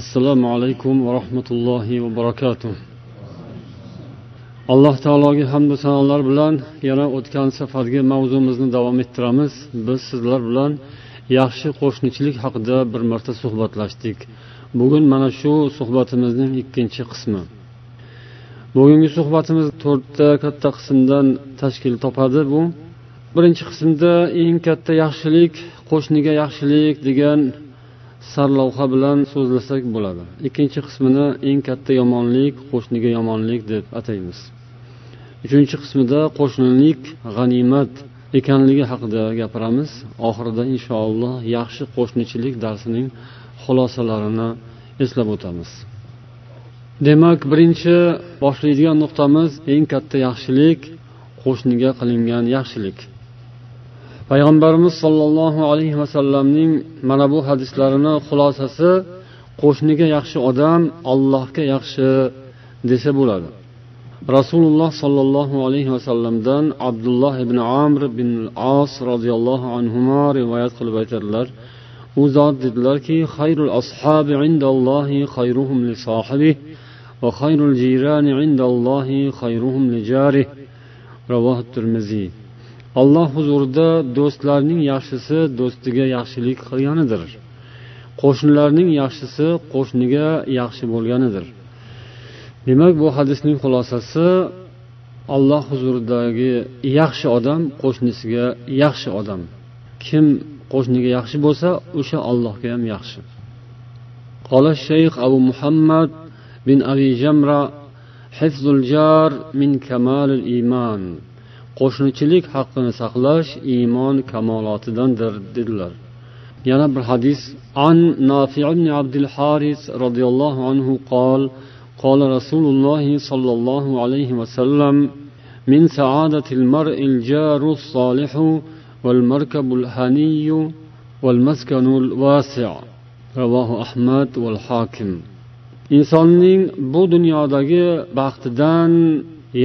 assalomu alaykum va rahmatullohi va barakatuh. Alloh taologa hamdu sanolar bilan yana o'tgan safargi mavzumizni davom ettiramiz. Biz sizlar bilan yaxshi qo'shnichilik haqida bir marta suhbatlashdik. Bugun mana shu suhbatimizning ikkinchi qismi. Bugungi suhbatimiz to'rtta katta qismdan tashkil topadi bu. Birinchi qismda eng katta yaxshilik qo'shniga yaxshilik degan sarlavha bilan so'zlasak bo'ladi. Ikkinchi qismini eng katta yomonlik qo'shniga yomonlik deb ataymiz. Uchinchi qismida qo'shnilik g'animat ekanligi haqida gapiramiz. Oxirida inshaalloh yaxshi qo'shnichilik darsining xulosalarini eslab o'tamiz. Demak birinchi boshlaydigan nuqtamiz eng katta yaxshilik qo'shniga qilingan yaxshilik. Payg'ambarimiz sollallohu alayhi vasallamning mana bu hadislarini xulosasi qo'shniga yaxshi odam allohga yaxshi desa bo'ladi. Rasululloh sollallohu alayhi vasallamdan abdulloh ibn amr bin as roziyallohu anhu rivoyat qilib aytadilar. U zot dedilarki xayrul ashabi indallohi xayruhum li va xayrul jirani indallohi xayruhum li jarih ravohi termiziy alloh huzurida do'stlarning yaxshisi do'stiga yaxshilik qilganidir qo'shnilarning yaxshisi qo'shniga yaxshi bo'lganidir demak bu hadisning xulosasi alloh huzuridagi yaxshi odam qo'shnisiga yaxshi odam kim qo'shniga yaxshi bo'lsa o'sha allohga ham yaxshi قال الشيخ أبو محمد بن أبي جمرة حفظ الجار من كمال الإيمان qo'shnichilik haqqini saqlash iymon kamolotidandir dedilar yana bir hadis an nafi ibn abdul haris roziyallohu anhu qol قال رسول الله صلى الله عليه وسلم من سعادة المرء الجار الصالح والمركب الهني والمسكن الواسع رواه أحمد والحاكم insonning bu dunyodagi baxtidan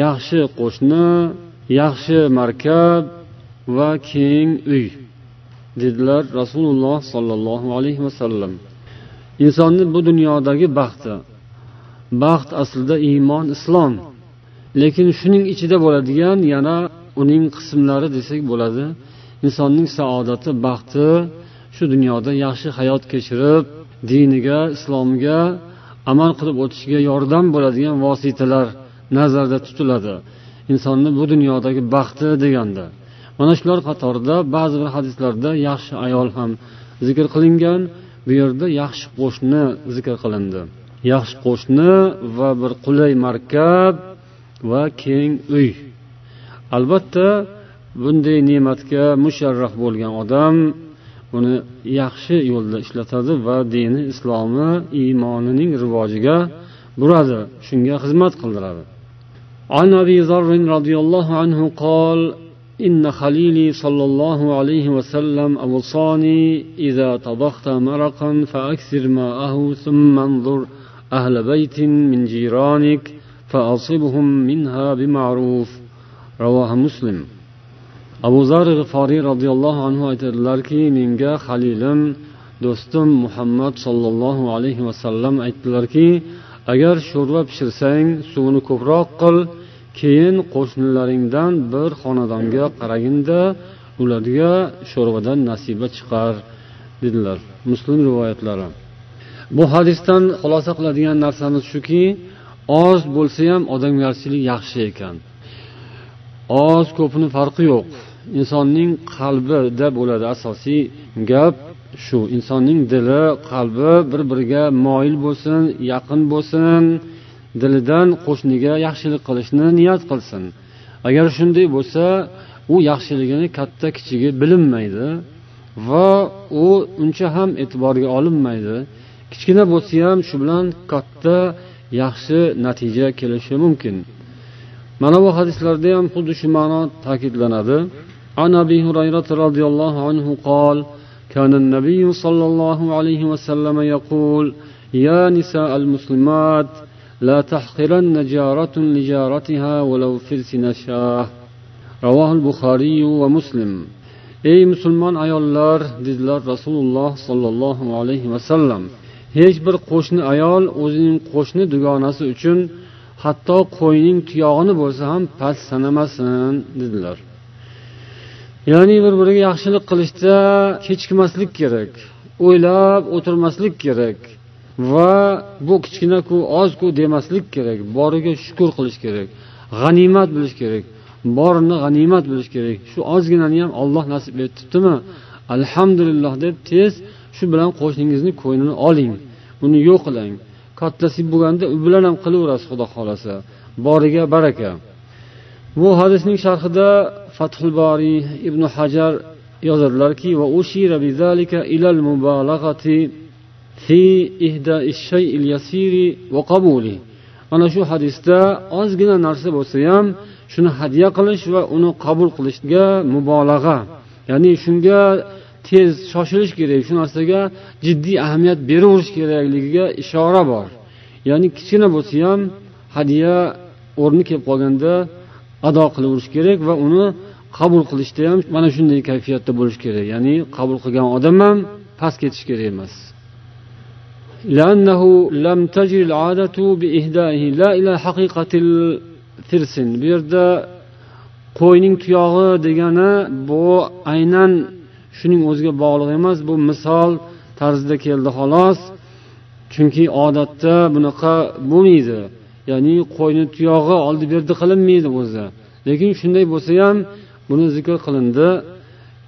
yaxshi qo'shni yaxshi markab va keng uy dedilar rasululloh sollallohu alayhi vasallam insonni bu dunyodagi baxti baxt aslida iymon islom. Lekin shuning ichida bo'ladigan yana uning qismlari desak bo'ladi insonning saodati baxti shu dunyoda yaxshi hayot kechirib diniga islomiga amal qilib o'tishiga yordam bo'ladigan vositalar nazarda tutiladi. Insonni bu dunyodagi baxti deganda. Mana shular qatorida ba'zi bir hadislarda yaxshi ayol ham zikr qilingan bu yerda yaxshi qo'shni zikr qilindi. Yaxshi qo'shni va bir qulay markab va keng uy. Albatta bunday ne'matga musharraf bo'lgan odam buni yaxshi yo'lda ishlatadi va dini islomi iymonining rivojiga buradi shunga xizmat qildiradi. عن أبي ذر رضي الله عنه قال إن خليلي صلى الله عليه وسلم أوصاني إذا طبخت مرقا فأكثر ماءه ثم انظر أهل بيت من جيرانك فأصبهم منها بمعروف. رواه مسلم. abu zar g'iforiy roziyallohu anhu aytadilarki menga halilim do'stim muhammad sollallohu alayhi vasallam aytdilarki agar sho'rva pishirsang suvini ko'proq qil keyin qo'shnilaringdan bir xonadonga qaraginda ularga sho'rvadan nasiba chiqar dedilar muslim rivoyatlari. Bu hadisdan xulosa qiladigan narsamiz shuki oz bo'lsa ham odamgarchilik yaxshi ekan. Oz ko'pni farqi yo'q. Insonning qalbida bo'ladi asosiy gap shu insonning dili qalbi bir biriga moyil bo'lsin yaqin bo'lsin dilidan qo'shniga yaxshilik qilishni niyat qilsin agar shunday bo'lsa u yaxshiligini katta kichigi bilinmaydi va u uncha ham e'tiborga olinmaydi kichkina bo'lsa ham shu bilan katta yaxshi natija kelishi mumkin mana bu hadislarda ham xuddi shu ma'no ta'kidlanadi عن ابي هريره رضي الله عنه قال كان النبي صلى الله عليه وسلم يقول يا نساء المسلمات لا تحقرن جارة لجارتها ولو فرس نشاه رواه البخاري ومسلم ey musulmon ayollar dedilar rasululloh sollallohu alayhi vasallam hech bir qo'shni ayol o'zining qo'shni dugonasi uchun hatto qo'yning tuyog'ini bo'lsa ham past sanamasin dedilar Ya'ni bir biriga yaxshilik qilishda kechikmaslik kerak o'ylab o'tirmaslik kerak va bu kichkinaku ozku demaslik kerak boriga shukur qilish kerak g'animat bilish kerak borini g'animat bilish kerak. Shu ozginani ham olloh nasib etibdimi? Alhamdulillah deb tez shu bilan qo'shningizni ko'nglini oling uni yo'q qiling kattasi bo'lganda u bilan ham qilaverasiz xudo xohlasa. Boriga baraka. Bu hadisning sharhida fathul boriy ibn hajar yozadilarki mana shu hadisda ozgina narsa bo'lsa ham shuni hadya qilish va uni qabul qilishga mubolag'a. Ya'ni shunga tez shoshilish kerak shu narsaga jiddiy ahamiyat beraverish kerakligiga ishora bor. Ya'ni kichkina bo'lsa ham hadya o'rni kelib qolganda ado qilaverish kerak va uni qabul qilishda ham mana shunday kayfiyatda bo'lish kerak ya'ni qabul qilgan odam ham past ketish kerak emas لأنه لم تجري العادة بإهدائه لا إلى حقيقة الفرسن bu yerda qo'yning tuyog'i degani bu aynan shuning o'ziga bog'liq emas bu misol tarzida keldi xolos chunki odatda bunaqa bo'lmaydi ya'ni qo'yni tuyog'i oldi berdi qilinmaydi o'zi lekin shunday bo'lsa ham buni zikr qilindi.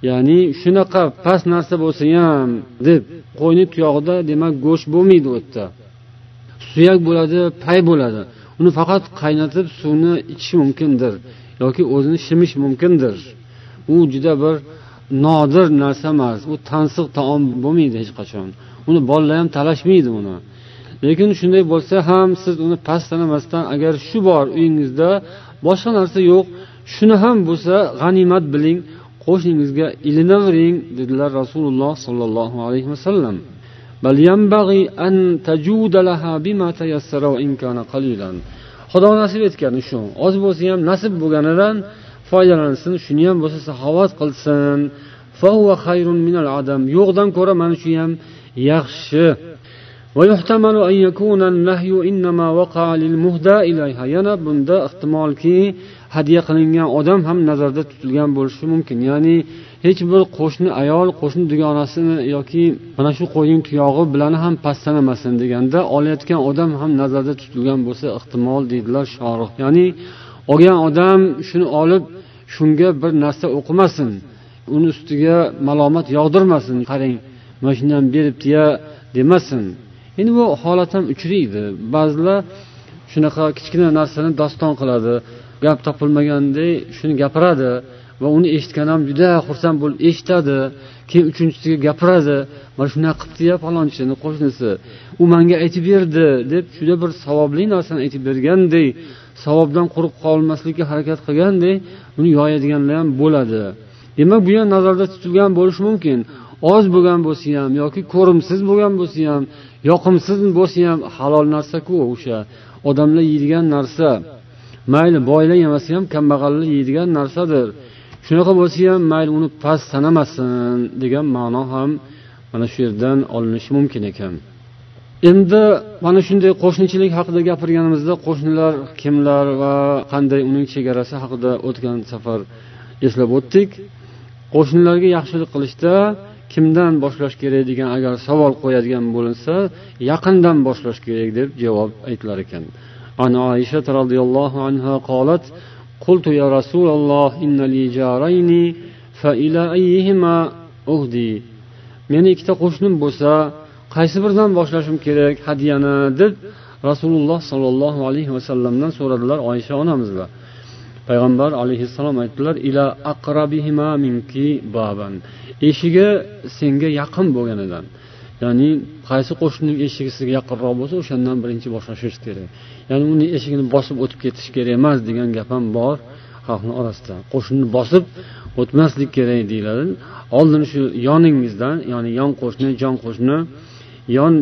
Ya'ni shunaqa past narsa bo'lsa ham deb qo'yni tuyog'ida demak go'sht bo'lmaydi u yerda. Suyak bo'ladi pay bo'ladi. Uni faqat qaynatib suvni ichish mumkindir yoki o'zini shimish mumkindir. U juda bir nodir narsa emas. U tansiq taom bo'lmaydi hech qachon. Uni bolalar ham talashmaydi uni. Lekin shunday bo'lsa ham siz uni past sanamasdan agar shu bor uyingizda boshqa narsa yo'q shuni ham bo'lsa g'animat biling qo'shningizga ilinavering dedilar rasululloh sollallohu alayhi vasallam xudo nasib etgani shu. Oz bo'lsa ham nasib bo'lganidan foydalansin shuni ham bo'lsa saxovat qilsin. Yo'qdan ko'ra mana shu ham yaxshi. Yana bunda ehtimolki hadya qilingan odam ham nazarda tutilgan bo'lishi mumkin. Ya'ni hech bir qo'shni ayol qo'shni dugonasini yoki mana shu qo'yning tuyog'i bilan ham past sanamasin deganda olayotgan odam ham nazarda tutilgan bo'lsa ehtimol deydilar shorih ya'ni olgan odam shuni olib shunga bir narsa o'qimasin uni ustiga malomat yog'dirmasin qarang mana shundan beribdiya demasin. Endi bu holat ham uchraydi. Ba'zilar shunaqa kichkina narsani doston qiladi. Gap topilmaganday shuni gapiradi va uni eshitgan ham juda xursand bo'lib eshitadi. Keyin uchinchisiga gapiradi mana shunaqa qilibdiya falonchini qo'shnisi u manga aytib berdi deb juda bir savobli narsani aytib berganday savobdan quruq qolmaslikka harakat qilganday uni yoyadiganlar ham bo'ladi. Demak bu ham nazarda tutilgan bo'lishi mumkin. Oz bo'lgan bo'lsa ham yoki ko'rimsiz bo'lgan bo'lsa ham yoqimsiz bo'lsa ham halol narsaku o'sha odamlar yeydigan narsa. Mayli boylar yemasa ham kambag'allar yeydigan narsadir. Shunaqa bo'lsa ham mayli uni past sanamasin degan ma'no ham mana shu yerdan olinishi mumkin ekan. Endi mana shunday qo'shnichilik haqida gapirganimizda qo'shnilar kimlar va qanday uning chegarasi haqida o'tgan safar eslab o'tdik. Qo'shnilarga yaxshilik qilishda kimdan boshlash kerak degan agar savol qo'yadigan bo'linsa yaqindan boshlash kerak deb javob aytilar ekan. عن عائشة رضي الله عنها قالت قلت يا رسول الله إن لي جارين فإلى أيهما أهدي meni ikkita qo'shnim bo'lsa qaysi biridan boshlashim kerak hadyani deb rasululloh sollallohu alayhi vasallamdan so'radilar oysha onamizlar payg'ambar alayhissalom aytdilar ila aqrabihima minki baban eshigi senga yaqin bo'lganidan ya'ni qaysi qo'shnining eshigi sizga yaqinroq bo'lsa o'shandan birinchi boshlash kerak Ya'ni uni eshigini bosib o'tib ketish kerak emas degan gap ham bor. Xalqni orasida qo'shnini bosib o'tmaslik kerak deyiladi. Oldin shu yoningizdan ya'ni yon qo'shni jon qo'shni yon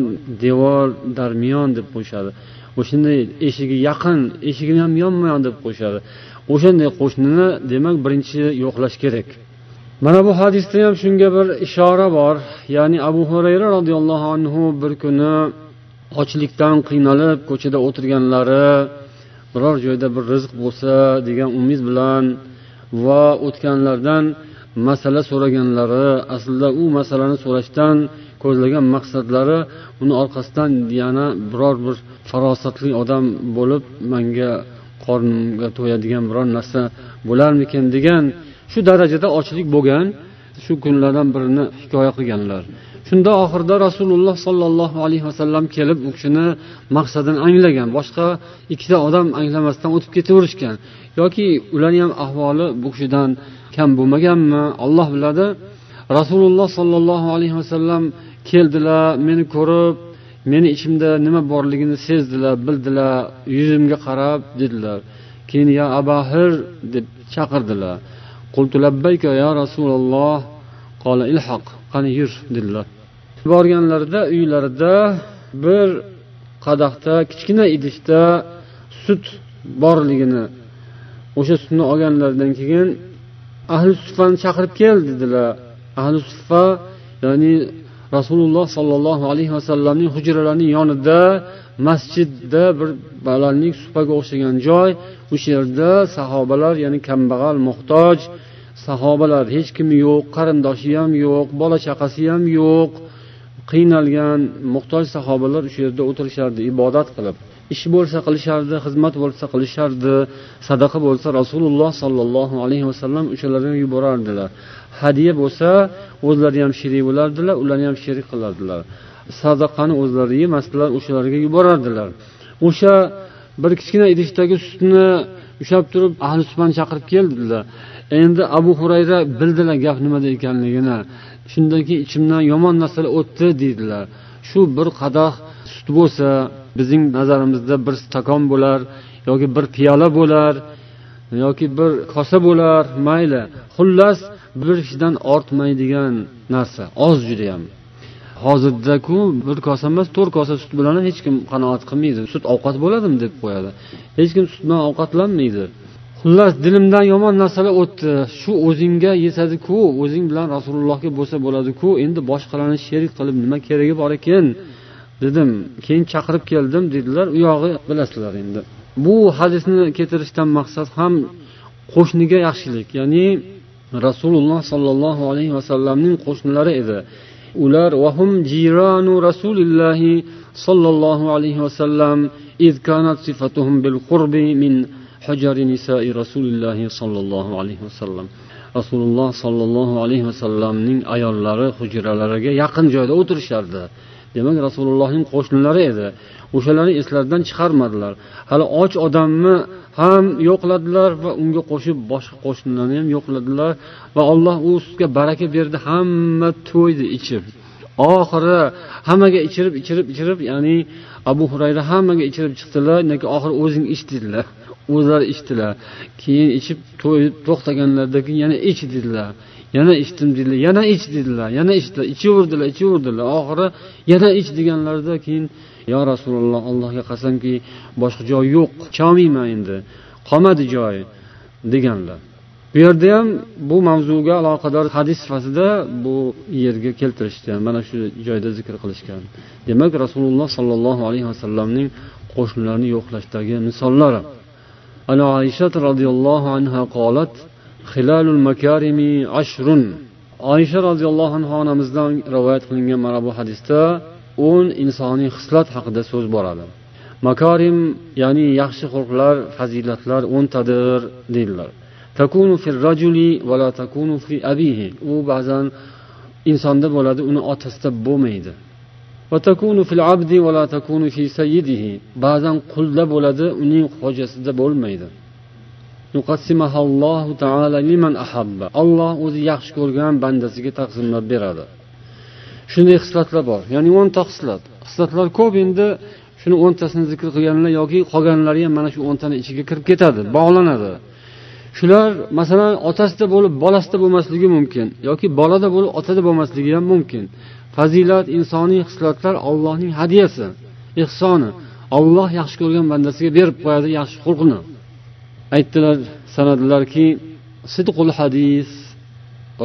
devor darmiyon deb qo'yishadi o'shanday eshigi yaqin eshigini ham yonma yon deb qo'yishadi o'shanday qo'shnini demak birinchi yo'qlash kerak. Mana bu hadisda ham shunga bir ishora bor. Ya'ni abu hurayra roziyallohu anhu bir kuni ochlikdan qiynalib ko'chada o'tirganlari biror joyda bir rizq bo'lsa degan umid bilan va o'tganlardan masala so'raganlari aslida u masalani so'rashdan ko'zlagan maqsadlari uni orqasidan yana biror bir farosatli odam bo'lib manga qornimga to'yadigan biror narsa bo'larmikin degan shu darajada ochlik bo'lgan shu kunlardan birini hikoya qilganlar. Shunda oxirida rasululloh sollallohu alayhi vasallam kelib u kishini maqsadini anglagan. Boshqa ikkita odam anglamasdan o'tib ketaverishgan. Yoki ularni ham ahvoli bu kishidan kam bo'lmaganmi? Olloh biladi. Rasululloh sollallohu alayhi vasallam keldilar meni ko'rib meni ichimda nima borligini sezdilar bildilar yuzimga qarab dedilar. Keyin ya abahir deb chaqirdilar. Ya rasululloh qola ilhoq qani yur dedilar. Borganlarida uylarida bir qadahda kichkina idishda sut borligini o'sha sutni olganlaridan keyin ahli suffani chaqirib kel dedilar. Ahli suffa ya'ni rasululloh sollallohu alayhi vasallamning hujralarining yonida masjidda bir balandlik supaga o'xshagan joy o'sha yerda sahobalar ya'ni kambag'al muhtoj sahobalar hech kimi yo'q qarindoshi ham yo'q bola chaqasi ham yo'q. Qiynalgan muhtoj sahobalar o'sha yerda o'tirishardi ibodat qilib. Ish bo'lsa qilishardi xizmat bo'lsa qilishardi sadaqa bo'lsa rasululloh sollallohu alayhi vasallam o'shalarga yuborardilar. Hadya bo'lsa o'zlari ham sherik bo'lardilar ularni ham sherik qilardilar. Sadaqani o'zlari yemasdilar o'shalarga yuborardilar. O'sha bir kichkina idishdagi sutni ushlab turib ahli sufani chaqirib keldilar. Endi abu hurayra bildilar gap nimada ekanligini. Shundan keyin ichimdan yomon narsalar o'tdi deydilar. Shu bir qadah sut bo'lsa bizning nazarimizda bir stakon bo'lar yoki bir piyola bo'lar yoki bir kosa bo'lar. Mayli xullas bir kishidan ortmaydigan narsa oz judayam. Hozirdaku bir kosa emas to'rt kosa sut bilan hech kim qanoat qilmaydi. Sut ovqat bo'ladimi deb qo'yadi. Hech kim sut bilan ovqatlanmaydi. xullas dilimdan yomon narsalar o'tdi shu o'zingga yetadiku o'zing bilan rasulullohga bo'lsa bo'ladiku endi boshqalarni sherik qilib nima keragi bor ekan dedim keyin chaqirib keldim dedilar u yog'i bilasizlar endi bu hadisni keltirishdan maqsad ham qo'shniga yaxshilik ya'ni rasululloh sollallohu alayhi vasallamning qo'shnilari edi ular vahum jiranu rasulillahi sollallohu alayhi vasallam إذ كانت صفتهم بالقرب من حجر نساء رسول الله صلى الله عليه وسلم rasululloh sollallohu alayhi vasallamning ayollari hujralariga yaqin joyda o'tirishardi demak rasulullohning qo'shnilari edi o'shalarni eslaridan chiqarmadilar hali och odamni ham yo'qladilar va unga qo'shib boshqa qo'shnilarni ham yo'qladilar va alloh u sutga baraka berdi hamma to'ydi ichib oxiri hammaga ichirib ichirib ichirib ya'ni abu hurayra hammaga ichirib chiqdilar keyin oxiri o'zing ich dedilar O'zlari ichdilar. Keyin ichib to'yib to'xtaganlaridan keyin yana ich dedilar. Yana ichdim dedilar yana ich dedilar yana ichdilar. Ichaverdilar ichaverdilar. Oxiri yana ich deganlarida keyin yo rasululloh allohga qasamki boshqa joy yo'q icholmayman endi qolmadi joy deganlar. Bu yerda ham bu mavzuga aloqador hadis sifatida bu yerga keltirishdi mana shu joyda zikr qilishgan. Demak rasululloh sollallohu alayhi vasallamning qo'shnilarni yo'qlashdagi misollari عن عائشة رضي الله عنها قالت خلال المكارم عشر oysha roziyallohu anhu onamizdan rivoyat qilingan mana bu hadisda o'n insoniy xislat haqida so'z boradi makorim ya'ni yaxshi xulqlar fazilatlar o'ntadir deydilar takunu fil rajuli va la takunu fi abihi u ba'zan insonda bo'ladi uni otasida bo'lmaydi Ba'zan qulda bo'ladi uning xo'jasida bo'lmaydi. olloh o'zi yaxshi ko'rgan bandasiga taqsimlab beradi. Shunday xislatlar bor ya'ni o'nta xislat xislatlar ko'p endi shuni o'ntasini zikr qilganlar yoki qolganlari ham mana shu o'ntani ichiga kirib ketadi bog'lanadi. Shular masalan otasida bo'lib bolasida bo'lmasligi mumkin yoki bolada bo'lib otada bo'lmasligi ham mumkin. Fazilat insoniy xislatlar allohning hadyasi ehsoni olloh yaxshi ko'rgan bandasiga berib qo'yadi yaxshi xulqni aytdilar sanadilarki sidqul hadis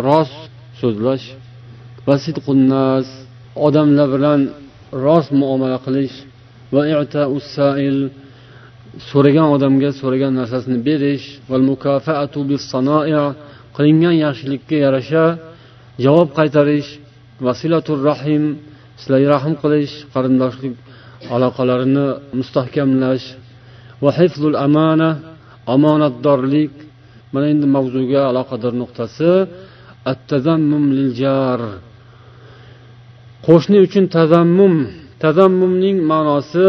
rost so'zlash va sidqunnas odamlar bilan rost muomala qilish va so'ragan odamga so'ragan narsasini berish qilingan yaxshilikka yarasha javob qaytarish vasilatur rahim sizlarga rahm qilish qarindoshlik aloqalarini mustahkamlash va hifzul amana omonatdorlik mana endi mavzuga aloqador nuqtasi qo'shni uchun tazammum tazammumning ma'nosi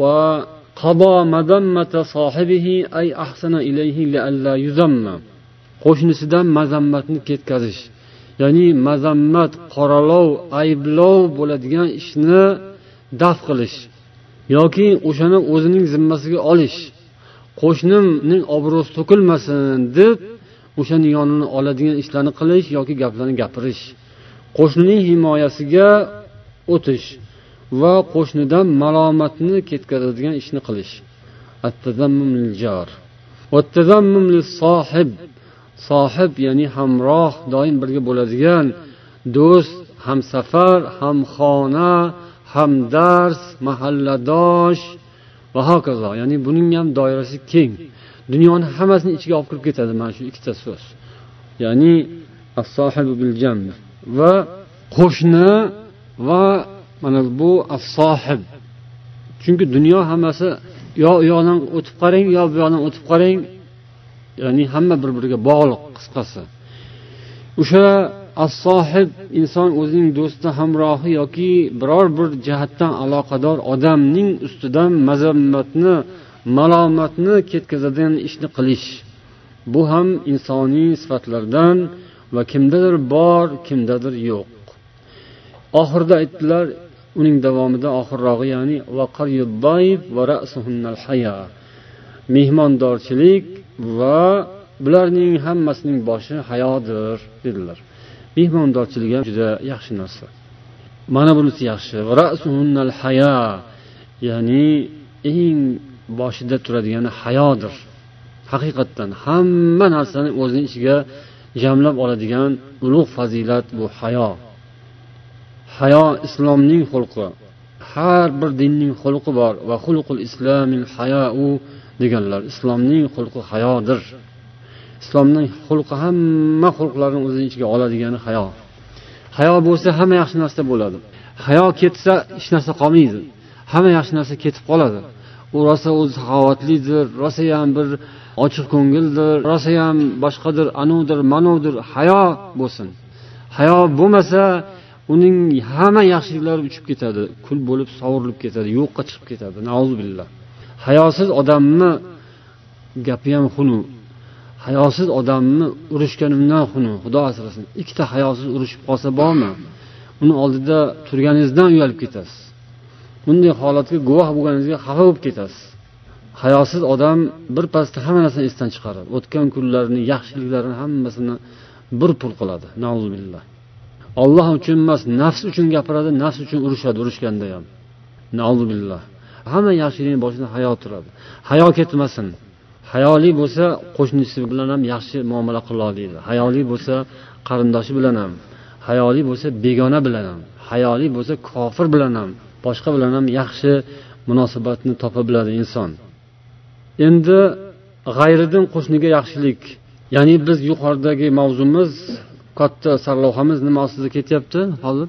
va qado madammata sohibihi ay ahsana ilayhi qo'shnisidan mazammatni ketkazish. Ya'ni mazammat qoralov ayblov bo'ladigan ishni daf qilish yoki o'shani o'zining zimmasiga olish. Qo'shnimning obro'si to'kilmasin deb o'shani yonini oladigan ishlarni qilish yoki gaplarni gapirish. Qo'shnining himoyasiga o'tish va qo'shnidan malomatni ketkazadigan ishni qilish. Sohib ya'ni hamroh doim birga bo'ladigan do'st hamsafar hamxona hamdars mahalladosh va hokazo. Ya'ni buning ham doirasi keng. Dunyoni hammasini ichiga olib kirib ketadi mana shu ikkita so'z. Ya'ni va qo'shni va mana bu afsohib chunki dunyo hammasi yo u yoqdan o'tib qarang yo bu yoqdan o'tib qarang ya'ni hamma bir biriga bog'liq qisqasi. O'sha as sohib inson o'zining do'sti hamrohi yoki biror bir jihatdan aloqador odamning ustidan mazammatni malomatni ketkazadigan ishni qilish. Bu ham insoniy sifatlardan va kimdadir bor kimdadir yo'q. Oxirida aytdilar uning davomida oxirrog'i ya'ni mehmondorchilik va bularning hammasining boshi hayodir dedilar. Mehmondorchilik ham juda yaxshi narsa. Mana bunisi yaxshi. Ya'ni eng boshida turadigani hayodir. Haqiqatdan hamma narsani o'zini ichiga jamlab oladigan ulug' fazilat bu hayo. Hayo islomning xulqi. Har bir dinning xulqi bor va xulqul islomil hayau deganlar islomning xulqi hayodir islomning xulqi hamma xulqlarni o'zini ichiga oladigani hayo. Hayo bo'lsa hamma yaxshi narsa bo'ladi. Hayo ketsa hech narsa qolmaydi. Hamma yaxshi narsa ketib qoladi. U rosa o'zi saxovatlidir rosayam bir ochiq ko'ngildir rosayam boshqadir anuvdir manuvdir hayo bo'lsin. Hayo bo'lmasa uning hamma yaxshiliklari uchib ketadi. Kul bo'lib sovurilib ketadi yo'qqa chiqib ketadi. Billah hayosiz odamni gapi ham xunuk hayosiz odamni urishganimdan xunuk xudo asrasin. Ikkita hayosiz urushib qolsa bormi? Uni oldida turganingizdan uyalib ketasiz. Bunday holatga guvoh bo'lganingizga xafa bo'lib ketasiz. Hayosiz odam birpasda hamma narsani esdan chiqaradi. O'tgan kunlarini yaxshiliklarini hammasini bir pul qiladi. Billah. Olloh uchun emas nafs uchun gapiradi nafs uchun urushadi urushganda ham. Billah. Hamma yaxshilikni boshida hayo turadi. Hayo ketmasin. Hayoli bo'lsa qo'shnisi bilan ham yaxshi muomala qila oladi hayoli bo'lsa qarindoshi bilan ham hayoli bo'lsa begona bilan ham hayoli bo'lsa kofir bilan ham boshqa bilan ham yaxshi munosabatni topa biladi inson. Endi g'ayridin qo'shniga yaxshilik ya'ni biz yuqoridagi mavzumiz katta sarlavhamiz nima ostida ketyapti hozir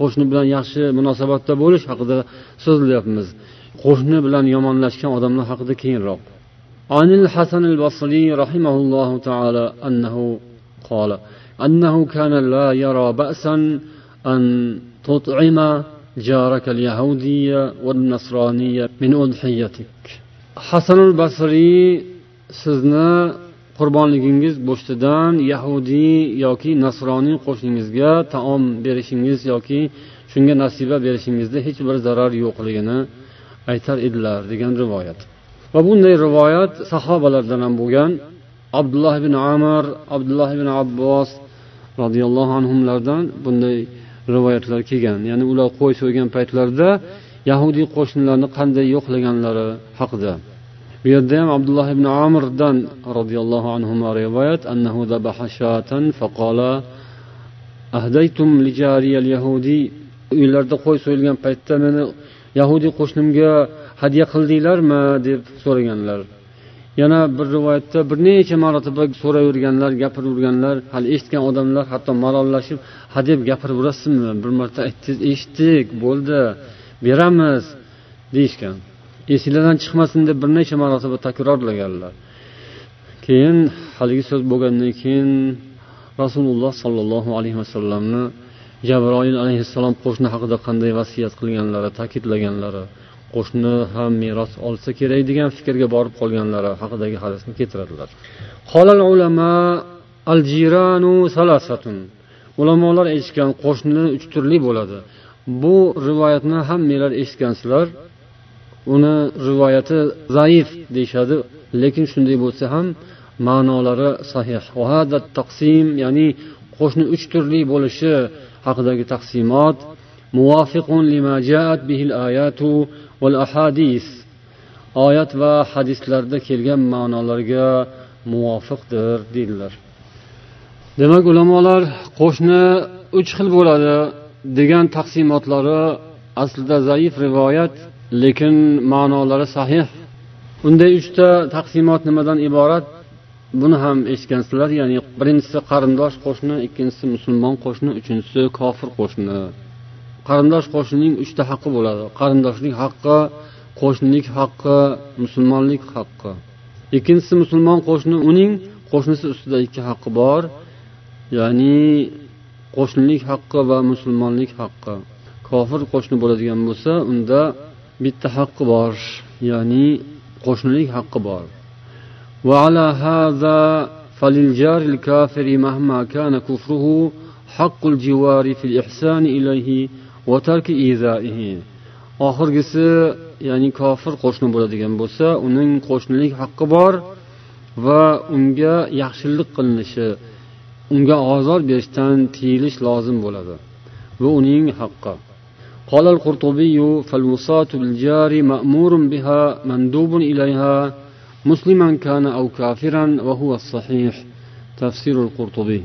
qo'shni bilan yaxshi munosabatda bo'lish haqida so'zlayapmiz qo'shni bilan yomonlashgan odamlar haqida keyinroq عن الحسن البصري رحمه الله تعالى أنه قال أنه كان لا يرى بأسا أن تطعم جارك اليهودي والنصراني من أضحيتك حسن البصري sizni qurbonligingiz go'shtidan yahudiy yoki nasroniy qo'shningizga taom berishingiz yoki shunga nasiba berishingizda hech bir zarar yo'qligini aytar edilar degan rivoyat. Va bunday rivoyat sahobalardan ham bo'lgan abdulloh ibn amir abdulloh ibn abbos roziyallohu anhulardan bunday rivoyatlar kelgan. Ya'ni ular qo'y so'ygan paytlarida yahudiy qo'shnilarni qanday yo'qlaganlari haqida. Bu yerda ham abdulloh ibn omirdan roziyallohu anhu rivoyat annahu shatan faqala ahdaytum yahudiy uylarda qo'y so'yilgan paytda meni yahudiy qo'shnimga hadya qildinglarmi? deb so'raganlar. Yana bir rivoyatda bir necha marotaba so'rayverganlar gapiraverganlar hali eshitgan odamlar hatto malollashib hadeb gapiraverasizmi bir marta aytdingiz eshitdik bo'ldi beramiz deyishgan. Esinglardan chiqmasin deb bir necha marotaba takrorlaganlar keyin haligi so'z bo'lgandan keyin rasululloh sollallohu alayhi vasallamni jabroil alayhissalom qo'shni haqida qanday vasiyat qilganlari ta'kidlaganlari qo'shni ham meros olsa kerak degan fikrga borib qolganlari haqidagi hadisni keltiradilar. Ulamolar aytishgan qo'shni uch turli bo'ladi. Bu rivoyatni hammanglar eshitgansizlar uni rivoyati zaif deyishadi lekin shunday bo'lsa ham ma'nolari sahih. Taqsim ya'ni qo'shni uch turli bo'lishi haqidagi taqsimot oyat va hadislarda kelgan ma'nolarga muvofiqdir deydilar. Demak ulamolar qo'shni uch xil bo'ladi degan taqsimotlari aslida zaif rivoyat lekin ma'nolari sahih. Unday uchta taqsimot nimadan iborat? Buni ham eshitgansizlar ya'ni birinchisi qarindosh qo'shni ikkinchisi musulmon qo'shni uchinchisi kofir qo'shni. Qarindosh qo'shnining uchta haqqi bo'ladi. Qarindoshlik haqqi qo'shnilik haqqi musulmonlik haqqi. Ikkinchisi musulmon qo'shni uning qo'shnisi ustida ikki haqqi bor ya'ni qo'shnilik haqqi va musulmonlik haqqi. Kofir qo'shni bo'ladigan bo'lsa unda bitta haqqi bor ya'ni qo'shnilik haqqi bor وعلى هذا فللجار الكافر مهما كان كفره حق الجوار في الإحسان إليه وترك إيذائه oxirgisi ya'ni kofir qo'shni bo'ladigan bo'lsa uning qo'shnilik haqqi bor va unga yaxshilik qilinishi unga ozor berishdan tiyilish lozim bo'ladi bu uning haqqi قال القرطبي فالوصاة بالجار مأمور بها مندوب إليها مسلما كان أو كافرا وهو الصحيح تفسير القرطبي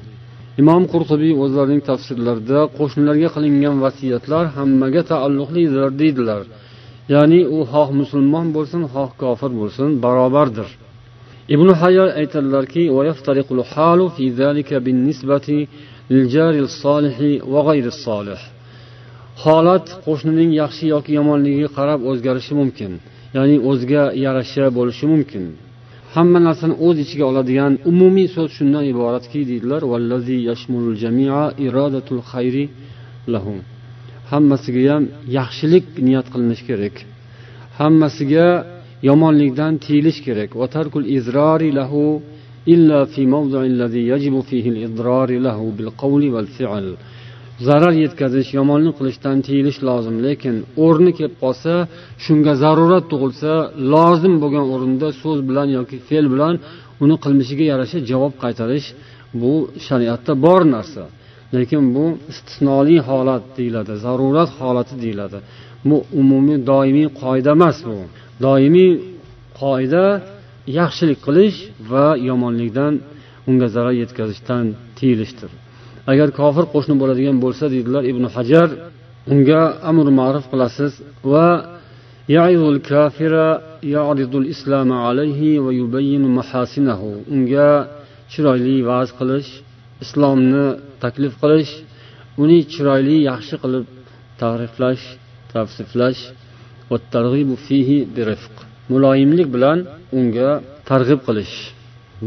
imom qurtubiy o'zlarining tafsirlarida qo'shnilarga qilingan vasiyatlar hammaga taalluqlidir deydilar ya'ni u xoh musulmon bo'lsin xoh kofir bo'lsin barobardir ibn hayar aytadilarki holat qo'shnining yaxshi yoki yomonligiga qarab o'zgarishi mumkin ya'ni o'ziga yarasha bo'lishi mumkin. Hamma narsani o'z ichiga oladigan umumiy so'z shundan iboratki deydilar hammasiga ham yaxshilik niyat qilinishi kerak. Hammasiga yomonlikdan tiyilish kerak. Illa fi yajibu fihi al-idrari lahu bil qawli wal fi'l. Zarar yetkazish yomonlik qilishdan tiyilish lozim. Lekin o'rni kelib qolsa shunga zarurat tug'ilsa lozim bo'lgan o'rinda so'z bilan yoki fe'l bilan uni qilmishiga yarasha javob qaytarish bu shariatda bor narsa. Lekin bu istisnoliy holat deyiladi zarurat holati deyiladi. Bu umumiy doimiy qoida emas bu. Doimiy qoida yaxshilik qilish va yomonlikdan unga zarar yetkazishdan tiyilishdir. Agar kofir qo'shni bo'ladigan bo'lsa deydilar ibn hajar unga amr ma'ruf qilasiz va unga chiroyli va'z qilish islomni taklif qilish uni chiroyli yaxshi qilib ta'riflash tavsiflash. Muloyimlik bilan unga targ'ib qilish.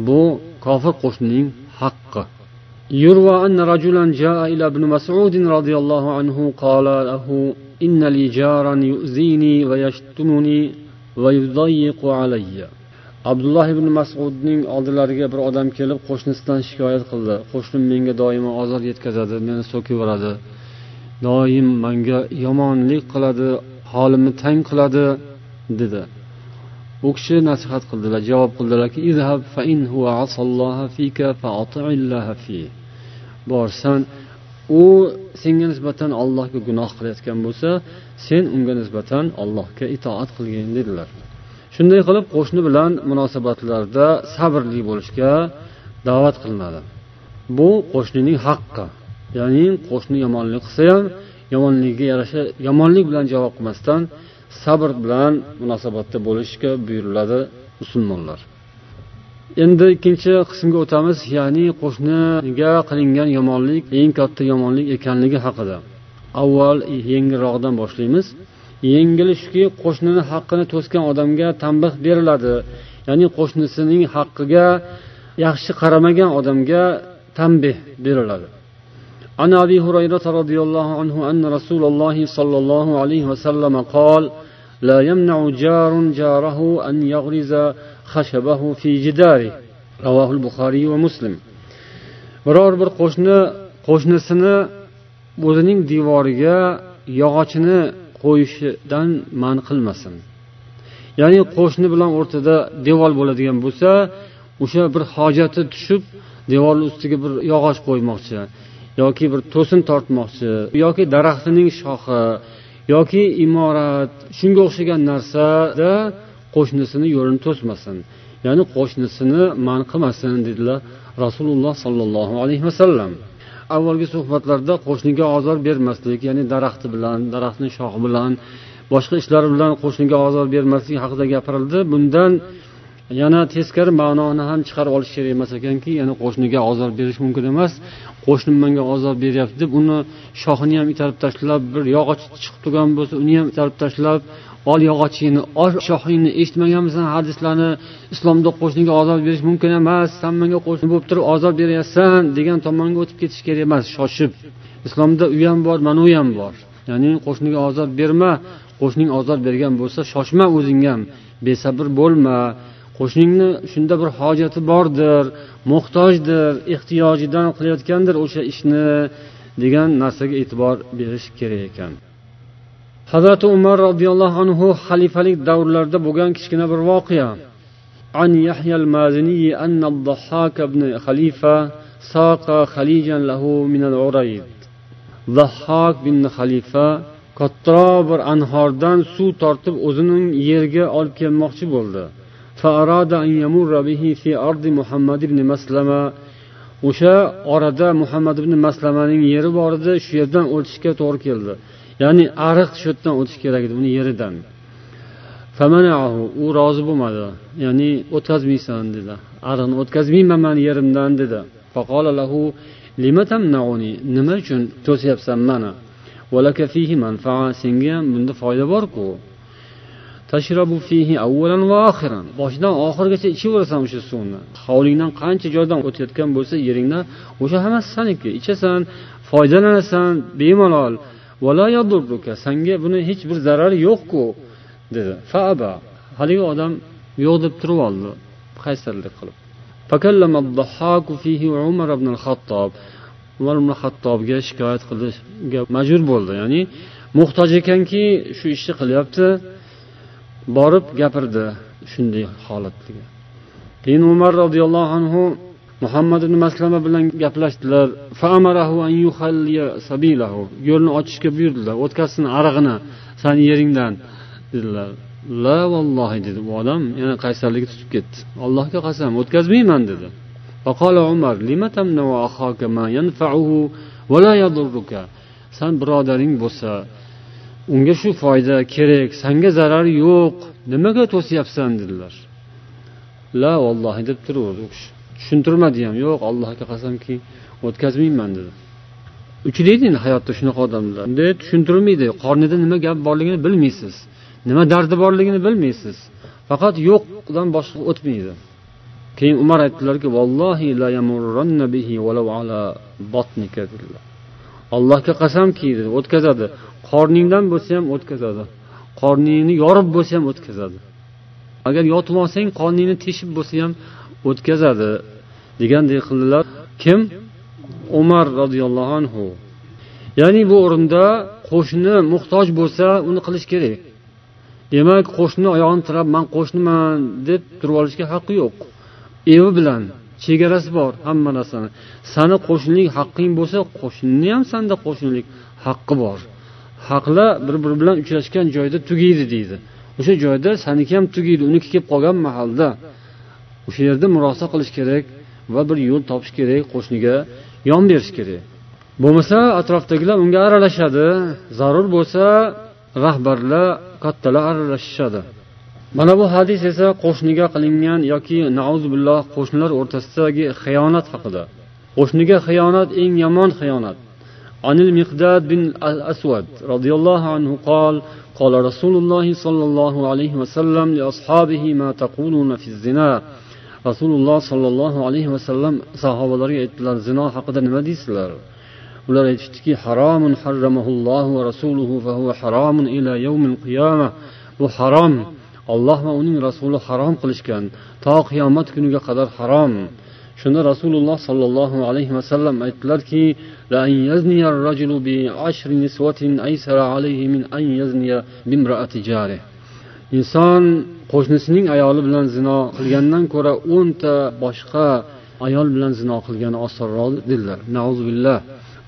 Bu kofir qo'shnining haqqi. يروى أن رجلا جاء إلى ابن مسعود رضي الله عنه قال له إن لي جارا يؤذيني ويشتمني ويضيق علي abdulloh ibn masudning oldilariga bir odam kelib qo'shnisidan shikoyat qildi qo'shnim menga doimo ozor yetkazadi meni so'kib yuboradi doim manga yomonlik qiladi holimni tang qiladi dedi U kishi nasihat qildilar javob qildilarki borsan u senga nisbatan allohga gunoh qilayotgan bo'lsa sen unga nisbatan allohga itoat qilgin dedilar. Shunday qilib qo'shni bilan munosabatlarda sabrli bo'lishga da'vat qilinadi. Bu qo'shnining haqqi ya'ni qo'shni yomonlik qilsa ham yomonligiga yarasha yomonlik bilan javob qilmasdan sabr bilan munosabatda bo'lishga buyuriladi musulmonlar. Endi ikkinchi qismga o'tamiz ya'ni qo'shniga qilingan yomonlik eng katta yomonlik ekanligi haqida. Avval yengilrog'idan boshlaymiz. Yengili shuki qo'shnini haqqini to'sgan odamga tanbeh beriladi. Ya'ni qo'shnisining haqqiga yaxshi qaramagan odamga tanbeh beriladi. عن ابي هريره رضي الله عنه ان رسول الله صلى الله عليه وسلم قال لا يمنع جار جاره ان يغرز خشبه في جداره رواه البخاري ومسلم biror bir qo'shni qo'shnisini o'zining devoriga yog'ochini qo'yishidan man qilmasin ya'ni qo'shni bilan o'rtada devor bo'ladigan bo'lsa o'sha bir hojati tushib devorni ustiga bir yog'och qo'ymoqchi Yoki bir to'sin tortmoqchi yoki daraxtining shoxi yoki imorat shunga o'xshagan narsada qo'shnisini yo'lini to'smasin ya'ni qo'shnisini man qilmasin dedilar rasululloh sollallohu alayhi vasallam avvalgi suhbatlarda qo'shniga ozor bermaslik ya'ni daraxti bilan daraxtni shoxi bilan boshqa ishlar bilan qo'shniga ozor bermaslik haqida gapirildi. Bundan yana teskari ma'noni ham chiqarib olish kerak emas ekanki ya'ni qo'shniga ozor berish mumkin emas. Qo'shnim menga ozor beryapti deb uni shoxini ham itarib tashlab bir yog'och chiqib turgan bo'lsa uni ham itarib tashlab ol yog'ochingni ol shoxingni eshitmaganmisan hadislarni islomda qo'shniga ozor berish mumkin emas. San menga qo'shni bo'lib turib ozor beryapsan degan tomonga o'tib ketish kerak emas shoshib. Islomda u ham bor mana u ham bor. Ya'ni qo'shniga ozor berma qo'shning ozor bergan bo'lsa shoshma o'zing ham. Besabr bo'lma. qo'shningni shunda bir hojati bordir muhtojdir ehtiyojidan qilayotgandir o'sha ishni degan narsaga e'tibor berish kerak ekan hazrati umar roziyallohu anhu xalifalik davrlarida bo'lgan kichkina bir voqea عن يحيى المازني أن الضحاك بن خليفة ساق خليجا له من العريض ضحاك بن خليفة kattaroq bir anhordan suv tortib o'zining yerga olib kelmoqchi bo'ldi O'sha orada muhammad ibn maslamaning yeri bor edi. Shu yerdan o'tishga to'g'ri keldi. Ya'ni ariq shu yerdan o'tish kerak edi uni yeridan. U rozi bo'lmadi. Ya'ni o'tkazmaysan dedi. Ariqni o'tkazmayman mani yerimdan dedi. Nima uchun to'syapsan mani? Senga ham bunda foyda borku. Tashrabu fihi avvalan va oxiran boshidan oxirigacha ichaverasan o'sha suvni hovlingdan qancha joydan o'tayotgan bo'lsa yeringdan o'sha hammasi saniki ichasan foydalanasan bemalol sanga buni hech bir zarari yo'qku dedi faaba haligi odam yo'q deb turib oldi qaysarlik qilib umar ibn xattob umar ibn xattobga shikoyat qilishga majbur bo'ldi ya'ni muhtoj ekanki shu ishni qilyapti borib gapirdi shunday holatga. Keyin umar roziyallohu anhu muhammad ibn maslama bilan gaplashdilar. Yo'lni ochishga buyurdilar. O'tkazsin arig'ini sani yeringdan dedilar. La vallohi dedi. U odam yana qaysarligi tutib ketdi. Allohga qasam o'tkazmayman dedi. Umar san birodaring bo'lsa unga shu foyda kerak sanga zarari yo'q nimaga to'syapsan dedilar. La vallohi deb turaverdi u kishi tushuntirmadi ham yo'q allohga qasamki o'tkazmayman dedi. Uchraydi endi hayotda shunaqa odamlar. Bunday tushuntirilmaydi qornida nima gap borligini bilmaysiz. Nima dardi borligini bilmaysiz. Faqat yo'qdan boshqa o'tmaydi. Keyin umar aytdilarki vallohi la bihi ala botnika dedilar. Allohga qasamki dedi o'tkazadi. Qorningdan bo'lsa ham o'tkazadi. Qorningni yorib bo'lsa ham o'tkazadi. Agar yotib olsang qoningni teshib bo'lsa ham o'tkazadi degandek qildilar. Kim? Umar roziyallohu anhu. Ya'ni bu o'rinda qo'shni muhtoj bo'lsa uni qilish kerak. Demak qo'shni oyog'ini tirab man qo'shniman deb turib olishga haqqi yo'q. Evi bilan chegarasi bor hamma narsani. Sani qo'shnilik haqqing bo'lsa qo'shnini ham sanda qo'shnilik haqqi bor. Haqlar bir biri bilan uchrashgan joyda tugaydi deydi. O'sha joyda saniki ham tugaydi uniki kelib qolgan mahalda. O'sha yerda murosa qilish kerak va bir yo'l topish kerak qo'shniga yon berish kerak. Bo'lmasa atrofdagilar unga aralashadi. Zarur bo'lsa rahbarlar kattalar aralashishadi. Mana bu hadis esa qo'shniga qilingan yoki nauzubilloh qo'shnilar o'rtasidagi xiyonat haqida. Qo'shniga xiyonat eng yomon xiyonat. عن المقداد بن الأسود رضي الله عنه قال قال رسول الله صلى الله عليه وسلم لأصحابه ما تقولون في الزنا رسول الله صلى الله عليه وسلم sahobalarga aytdilar zino haqida nima deysizlar ular aytishdiki haromun harramahullohu va rasuluhu fahuva haromun ila yawmil qiyama bu harom olloh va uning rasuli harom qilishgan to qiyomat kuniga qadar harom shunda rasululloh sollallohu alayhi vasallam aytdilarki inson qo'shnisining ayoli bilan zino qilgandan ko'ra o'nta boshqa ayol bilan zino qilgani osonroq dedilar billah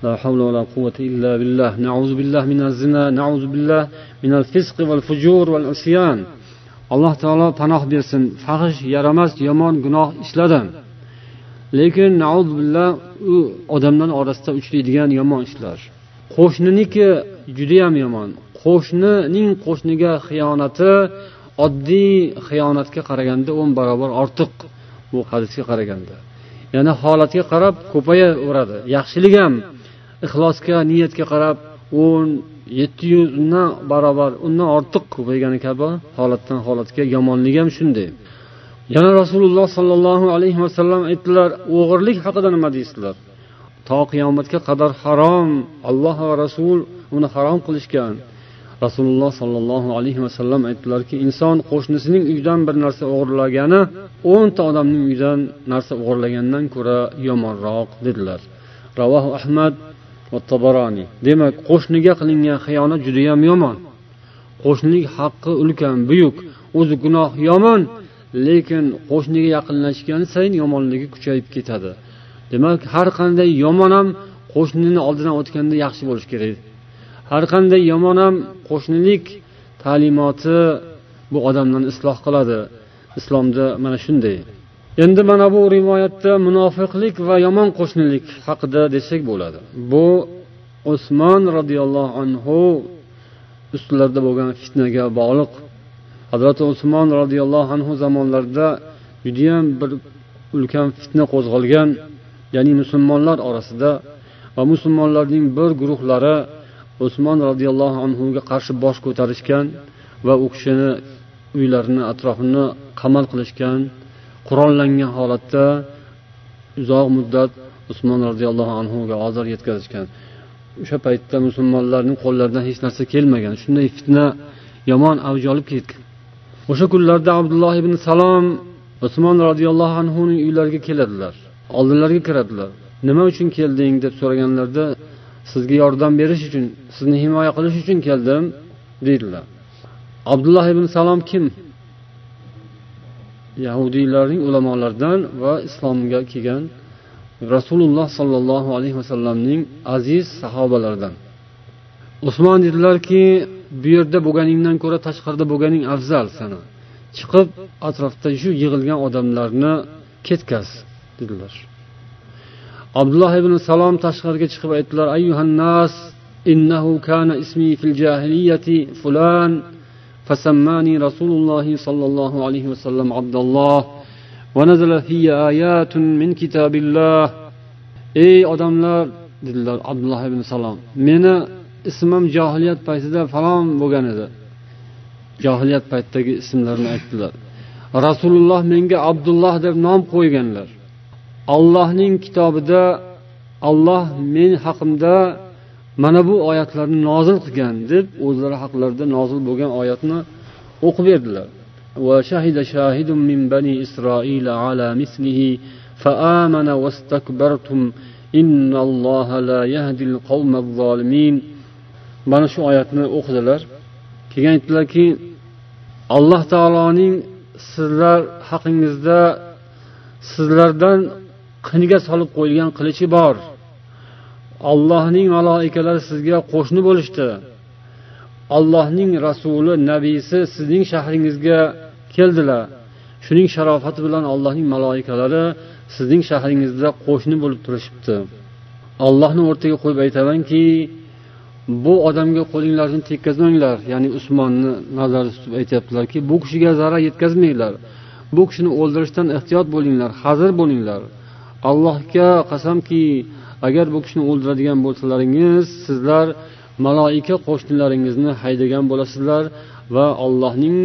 لا حول ولا قوة إلا بالله نعوذ بالله من الزنا نعوذ بالله من الفسق والفجور والعصيان alloh taolo panoh bersin fahish yaramas yomon gunoh ishladim lekin billah u odamlar orasida uchraydigan yomon ishlar. Qo'shniniki judayam yomon. Qo'shnining qo'shniga xiyonati oddiy xiyonatga qaraganda o'n barobar ortiq bu hadisga qaraganda. Ya'ni holatga qarab ko'payaveradi yaxshilik ham ixlosga niyatga qarab o'n yetti yuzdan barobar undan ortiq ko'paygani kabi holatdan holatga yomonligi ham shunday. Yana rasululloh sollallohu alayhi vasallam aytdilar o'g'irlik haqida nima deysizlar? To qiyomatga qadar harom alloh va rasul uni harom qilishgan. Rasululloh sollallohu alayhi vasallam aytdilarki inson qo'shnisining uyidan bir narsa o'g'irlagani o'nta odamning uyidan narsa o'g'irlagandan ko'ra yomonroq dedilar. Ravohu ahmad demak qo'shniga qilingan xiyonat judayam yomon. Qo'shnilik haqqi ulkan buyuk o'zi gunoh yomon lekin qo'shniga yaqinlashgani sayin yomonligi kuchayib ketadi. Demak har qanday yomon ham qo'shnini oldidan o'tganda yaxshi bo'lishi kerak. Har qanday yomon ham qo'shnilik ta'limoti bu odamlarni isloh qiladi. Islomda mana shunday. Endi mana bu rivoyatda munofiqlik va yomon qo'shnilik haqida desak bo'ladi. Bu usmon roziyallohu anhu ustilarida bo'lgan fitnaga bog'liq hazrati usmon roziyallohu anhu zamonlarida judayam bir ulkan fitna qo'zg'algan ya'ni musulmonlar orasida va musulmonlarning bir guruhlari usmon roziyallohu anhuga qarshi bosh ko'tarishgan va u kishini uylarini atrofini qamal qilishgan qurollangan holatda uzoq muddat usmon roziyallohu anhuga ozor yetkazishgan. O'sha paytda musulmonlarning qo'llaridan hech narsa kelmagan. Shunday fitna yomon avj olib ketgan. O'sha kunlarda abdulloh ibn salom usmon roziyallohu anhuning uylariga keladilar. Oldilariga kiradilar. Nima uchun kelding? deb so'raganlarida sizga yordam berish uchun sizni himoya qilish uchun keldim deydilar. Abdulloh ibn salom kim? Yahudiylarning ulamolaridan va islomga kelgan rasululloh sollallohu alayhi vasallamning aziz sahobalaridan. Usmon dedilarki bu yerda bo'lganingdan ko'ra tashqarida bo'lganing afzal sana chiqib atrofda shu yig'ilgan odamlarni ketkaz dedilar abdulloh ibn salom tashqariga chiqib aytdilar ayyuhannas innahu kana ismi fil jahiliyati fulan فسماني رسول الله صلى الله عليه وسلم عبد الله ونزل في آيات من كتاب الله ey odamlar dedilar abdulloh ibn salom meni ismim johiliyat paytida falon bo'lgan edi johiliyat paytidagi ismlarni aytdilar rasululloh menga abdulloh deb nom qo'yganlar allohning kitobida olloh men haqimda mana bu oyatlarni nozil qilgan deb o'zlari haqlarida nozil bo'lgan oyatni o'qib berdilar وشهد شاهد من بني إسرائيل على مثله فآمن واستكبرتم إن الله لا يهدي القوم الظالمين mana shu oyatni o'qidilar. Keyin aytdilarki alloh taoloning sizlar haqingizda sizlardan qiniga solib qo'yilgan qilichi bor. Allohning maloikalari sizga qo'shni bo'lishdi. Allohning rasuli nabiysi sizning shahringizga keldilar. Shuning sharofati bilan allohning maloikalari sizning shahringizda qo'shni bo'lib turishibdi. Allohni o'rtaga qo'yib aytamanki bu odamga qo'linglarni tekkazmanglar. Ya'ni usmonni nazarda tutib aytyaptilarki bu kishiga zarar yetkazmanglar. Bu kishini o'ldirishdan ehtiyot bo'linglar hazir bo'linglar. Allohga qasamki agar bu kishini o'ldiradigan bo'lsalaringiz sizlar maloika qo'shnilaringizni haydagan bo'lasizlar va allohning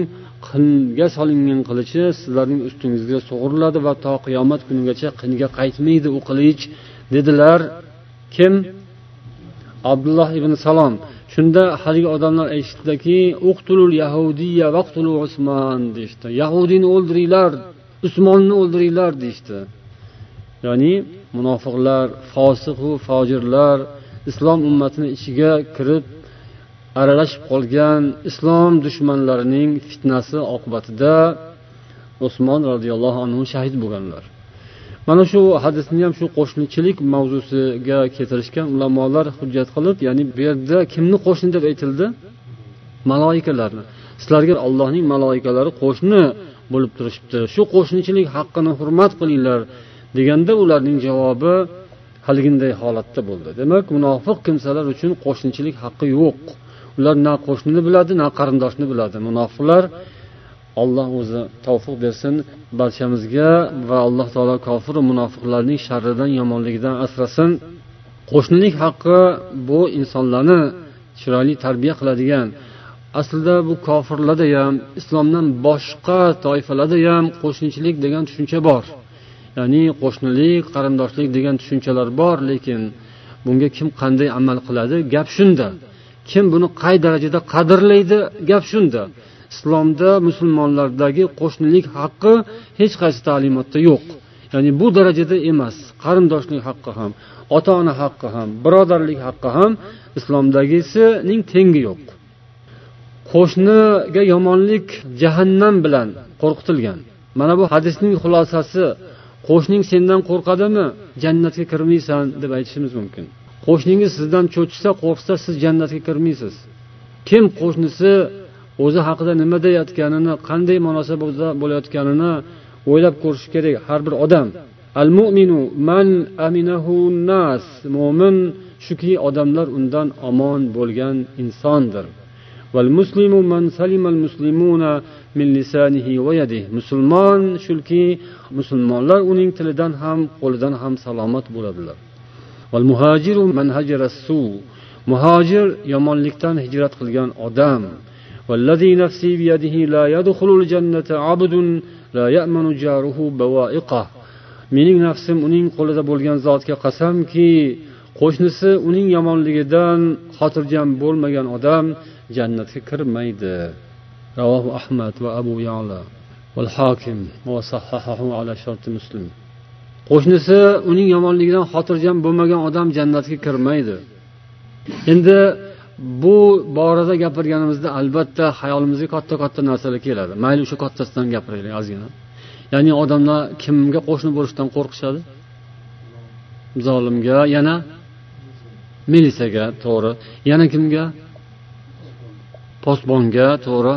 qinga solingan qilichi sizlarning ustingizga sug'uriladi va to qiyomat kunigacha qinga qaytmaydi u qilich dedilar. Kim? Abdulloh ibn salom. Shunda haligi odamlar aytishdiki uqtulul yahudiya vaqtulu usmon deyishdi. Yahudiyni o'ldiringlar usmonni o'ldiringlar deyishdi. Ya'ni munofiqlar fosiqu fojirlar islom ummatini ichiga kirib aralashib qolgan islom dushmanlarining fitnasi oqibatida usmon roziyallohu anhu shahid bo'lganlar. Mana shu hadisni ham shu qo'shnichilik mavzusiga keltirishgan ulamolar hujjat qilib ya'ni bu yerda kimni qo'shni deb aytildi? Maloikalarni sizlarga allohning maloikalari qo'shni bo'lib turishibdi. Shu qo'shnichilik haqqini hurmat qilinglar deganda ularning javobi haliginday holatda bo'ldi. Demak munofiq kimsalar uchun qo'shnichilik haqqi yo'q. Ular na qo'shnini biladi na qarindoshni biladi. Munofiqlar alloh o'zi tavfiq bersin barchamizga va alloh taolo kofiru munofiqlarning sharridan yomonligidan asrasin. Qo'shnilik haqqi bu insonlarni chiroyli tarbiya qiladigan aslida bu kofirlarda ham islomdan boshqa toifalarda ham qo'shnichilik degan tushuncha bor. Ya'ni qo'shnilik qarindoshlik degan tushunchalar bor lekin bunga kim qanday amal qiladi? Gap shunda. Kim buni qay darajada qadrlaydi? Gap shunda. Islomda musulmonlardagi qo'shnilik haqqi hech qaysi ta'limotda yo'q. Ya'ni bu darajada emas qarindoshlik haqqi ham ota ona haqqi ham birodarlik haqqi ham islomdagisining tengi yo'q. Qo'shniga yomonlik jahannam bilan qo'rqitilgan. Mana bu hadisning xulosasi qo'shning sendan qo'rqadimi jannatga kirmaysan deb aytishimiz mumkin. Qo'shningiz sizdan cho'chisa qo'rqsa siz jannatga kirmaysiz. Kim qo'shnisi o'zi haqida nima deyayotganini qanday munosabatda bo'layotganini o'ylab ko'rishi kerak har bir odam. Al mo'minu man aminahu nas mo'min shuki odamlar undan omon bo'lgan insondir. Musulmon shuki musulmonlar uning tilidan ham qo'lidan ham salomat bo'ladilar. Muhojir yomonlikdan hijrat qilgan odam. والذي نفسي بيده لا يدخل الجنة عبد لا يأمن جاره بوائقه mening nafsim uning qo'lida bo'lgan zotga qasamki qo'shnisi uning yomonligidan xotirjam bo'lmagan odam jannatga kirmaydi ravohu ahmad va abu yala والحاكم وصححه على شرط مسلم qo'shnisi uning yomonligidan xotirjam bo'lmagan odam jannatga kirmaydi endi bu borada gapirganimizda albatta hayolimizga katta katta narsalar keladi. Mayli o'sha kattasidan gapiraylik ozgina. Ya'ni odamlar kimga qo'shni bo'lishdan qo'rqishadi? Zolimga yana militsiyaga to'g'ri. Yana kimga? Posbonga to'g'ri.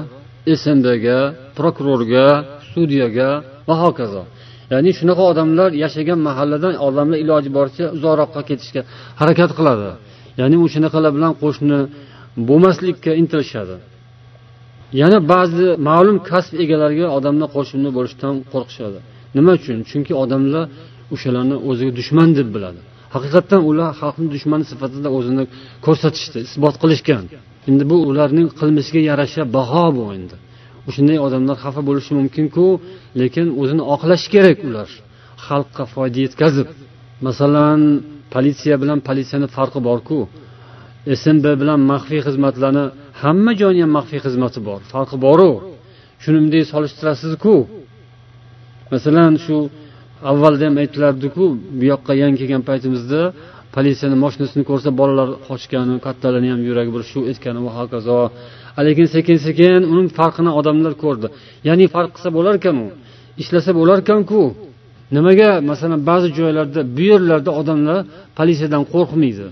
Smdga prokurorga sudyaga va hokazo. Ya'ni shunaqa odamlar yashagan mahalladan odamlar iloji boricha uzoqroqqa ketishga harakat qiladi. Ya'ni o'shanaqalar bilan qo'shni bo'lmaslikka intilishadi. Yana ba'zi ma'lum kasb egalariga odamlar qo'shni bo'lishdan qo'rqishadi. Nima uchun? Chunki odamlar o'shalarni o'ziga dushman deb biladi. Haqiqatdan ular xalqni dushmani sifatida o'zini ko'rsatishdi isbot qilishgan. Endi bu ularning qilmishiga yarasha baho bu endi. O'shanday odamlar xafa bo'lishi mumkinku lekin o'zini oqlashi kerak ular. Xalqqa foyda yetkazib masalan politsiya bilan politsiyani farqi borku. Smb bilan maxfiy xizmatlarni hamma joyni ham maxfiy xizmati bor. Farqi boru. Shuni bunday solishtirasizku. Masalan shu avvalda ham aytilardiku bu yoqqa yangi kelgan paytimizda politsiyani mashinasini ko'rsa bolalar qochgani kattalarni ham yuragi bir shuv etgani va hokazo. Lekin sekin sekin uning farqini odamlar ko'rdi. Ya'ni farq qilsa bo'larkanu ishlasa bo'larkanku. Nimaga masalan ba'zi joylarda bu yerlarda odamlar politsiyadan qo'rqmaydi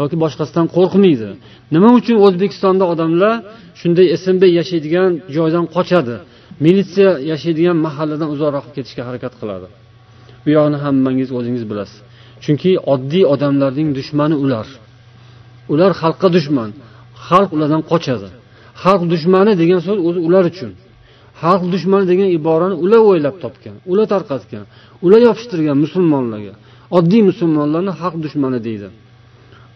yoki boshqasidan qo'rqmaydi. Nima uchun o'zbekistonda odamlar shunday smb yashaydigan joydan qochadi? Militsiya yashaydigan mahalladan uzoqroq ketishga harakat qiladi. Bu yog'ini hammangiz o'zingiz bilasiz. Chunki oddiy odamlarning dushmani ular. Ular xalqqa dushman. Xalq ulardan qochadi. Xalq dushmani degan so'z o'zi ular uchun. Xalq dushmani degan iborani ular o'ylab topgan ular tarqatgan ular yopishtirgan musulmonlarga. Oddiy musulmonlarni xalq dushmani deydi.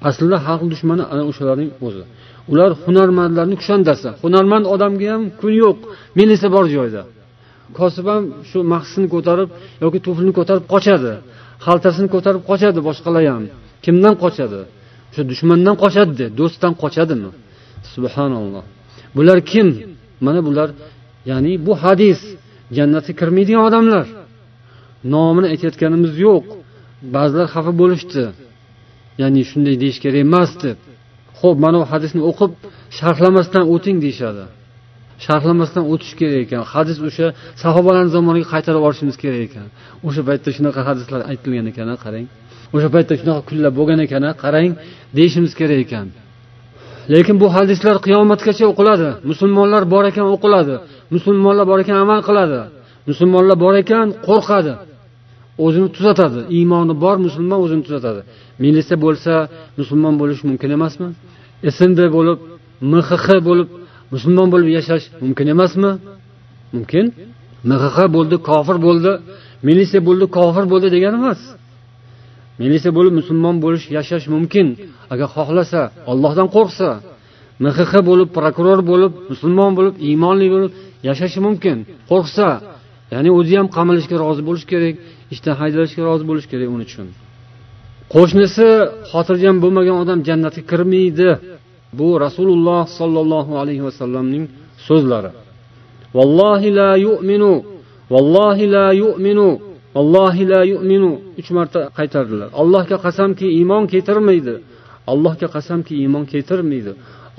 Aslida xalq dushmani ana o'shalarning o'zi. Ular hunarmandlarni kushandasi hunarmand odamga ham kun yo'q militsiya bor joyda. Kosib ham shu mahsini ko'tarib yoki tuflini ko'tarib qochadi xaltasini ko'tarib qochadi boshqalar ham. Kimdan qochadi? O'sha dushmandan qochadida do'stdan qochadimi? Subhanalloh. Bular kim? Mana bular ya'ni bu hadis jannatga kirmaydigan odamlar. Nomini aytayotganimiz yo'q. Ba'zilar xafa bo'lishdi. Ya'ni shunday deyish kerak emas deb. Ho'p mana bu hadisni o'qib sharhlamasdan o'ting deyishadi. Sharhlamasdan o'tish kerak ekan. Hadis o'sha sahobalarni zamoniga qaytarib yuborishimiz kerak ekan. O'sha paytda shunaqa hadislar aytilgan ekan qarang. O'sha paytda shunaqa kunlar bo'lgan ekan qarang deyishimiz kerak ekan. Lekin bu hadislar qiyomatgacha o'qiladi. Musulmonlar bor ekan o'qiladi. Musulmonlar bor ekan amal qiladi. Musulmonlar bor ekan qo'rqadi. O'zini tuzatadi. Iymoni bor musulmon o'zini tuzatadi. Militsiya bo'lsa musulmon bo'lish mumkin emasmi? Snd bo'lib mxx bo'lib musulmon bo'lib yashash mumkin emasmi? Mumkin. Mxx bo'ldi kofir bo'ldi. Militsiya bo'ldi kofir bo'ldi degani emas. Militsiya bo'lib musulmon bo'lish yashash mumkin. Agar xohlasa ollohdan qo'rqsa. Mxx bo'lib prokuror bo'lib musulmon bo'lib iymonli bo'lib yashashi mumkin. Qo'rqsa ya'ni o'zi ham qamalishga rozi bo'lishi kerak ishdan haydalishga rozi bo'lishi kerak uning uchun. Qo'shnisi xotirjam bo'lmagan odam jannatga kirmaydi. Bu rasululloh sollallohu alayhi vasallamning so'zlari. Vallohi la yu'minu vallohi la yu'minu vallohi la yu'minu. Uch marta qaytardilar. Allohga qasamki iymon keltirmaydi. Allohga qasamki iymon keltirmaydi.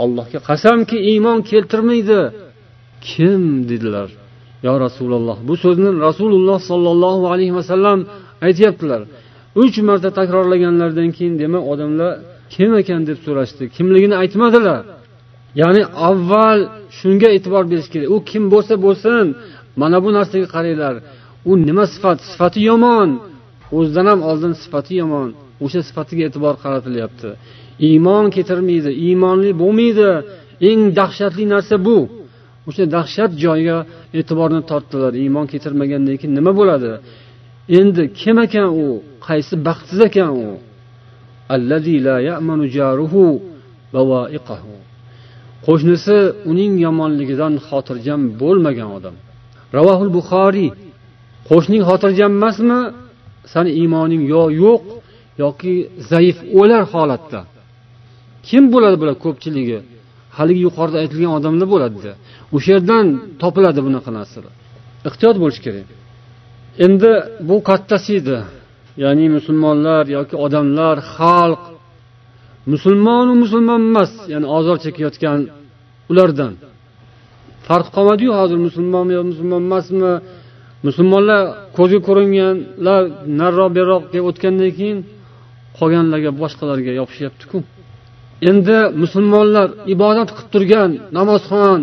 Allohga qasamki iymon keltirmaydi. Kim dedilar? Yo rasululloh bu so'zni rasululloh sollallohu alayhi vasallam aytyaptilar. Uch marta takrorlaganlaridan keyin demak odamlar kim ekan deb so'rashdi. Kimligini aytmadilar. Ya'ni avval shunga e'tibor berish kerak. U kim bo'lsa bo'lsin mana bu narsaga qaranglar. U nima sifat? Sifati yomon. O'zidan ham oldin sifati yomon. O'sha sifatiga e'tibor qaratilyapti. Iymon keltirmaydi iymonli bo'lmaydi. Eng dahshatli narsa bu. O'sha dahshat joyiga e'tiborni tortdilar iymon keltirmagandan keyin nima bo'ladi? Endi kim ekan u? Qaysi baxtsiz ekan u? Qo'shnisi uning yomonligidan xotirjam bo'lmagan odam. Ravohul buxoriy qo'shning xotirjam emasmi? Sani iymoning yo yo'q yoki zaif o'lar holatda. Kim bo'ladi bular ko'pchiligi? Haligi yuqorida aytilgan odamlar bo'ladida o'sha yerdan topiladi bunaqa narsalar ehtiyot bo'lish kerak. Endi bu kattasi edi. Ya'ni musulmonlar yoki odamlar xalq musulmonu musulmon emas ya'ni ozor chekayotgan ulardan. Farq qolmadiyu hozir musulmonmi yo musulmon emasmi? Musulmonlar ko'zga ko'ringanlar nariroq deb o'tgandan keyin qolganlarga boshqalarga yopishyaptiku endi musulmonlar ibodat qilib turgan namozxon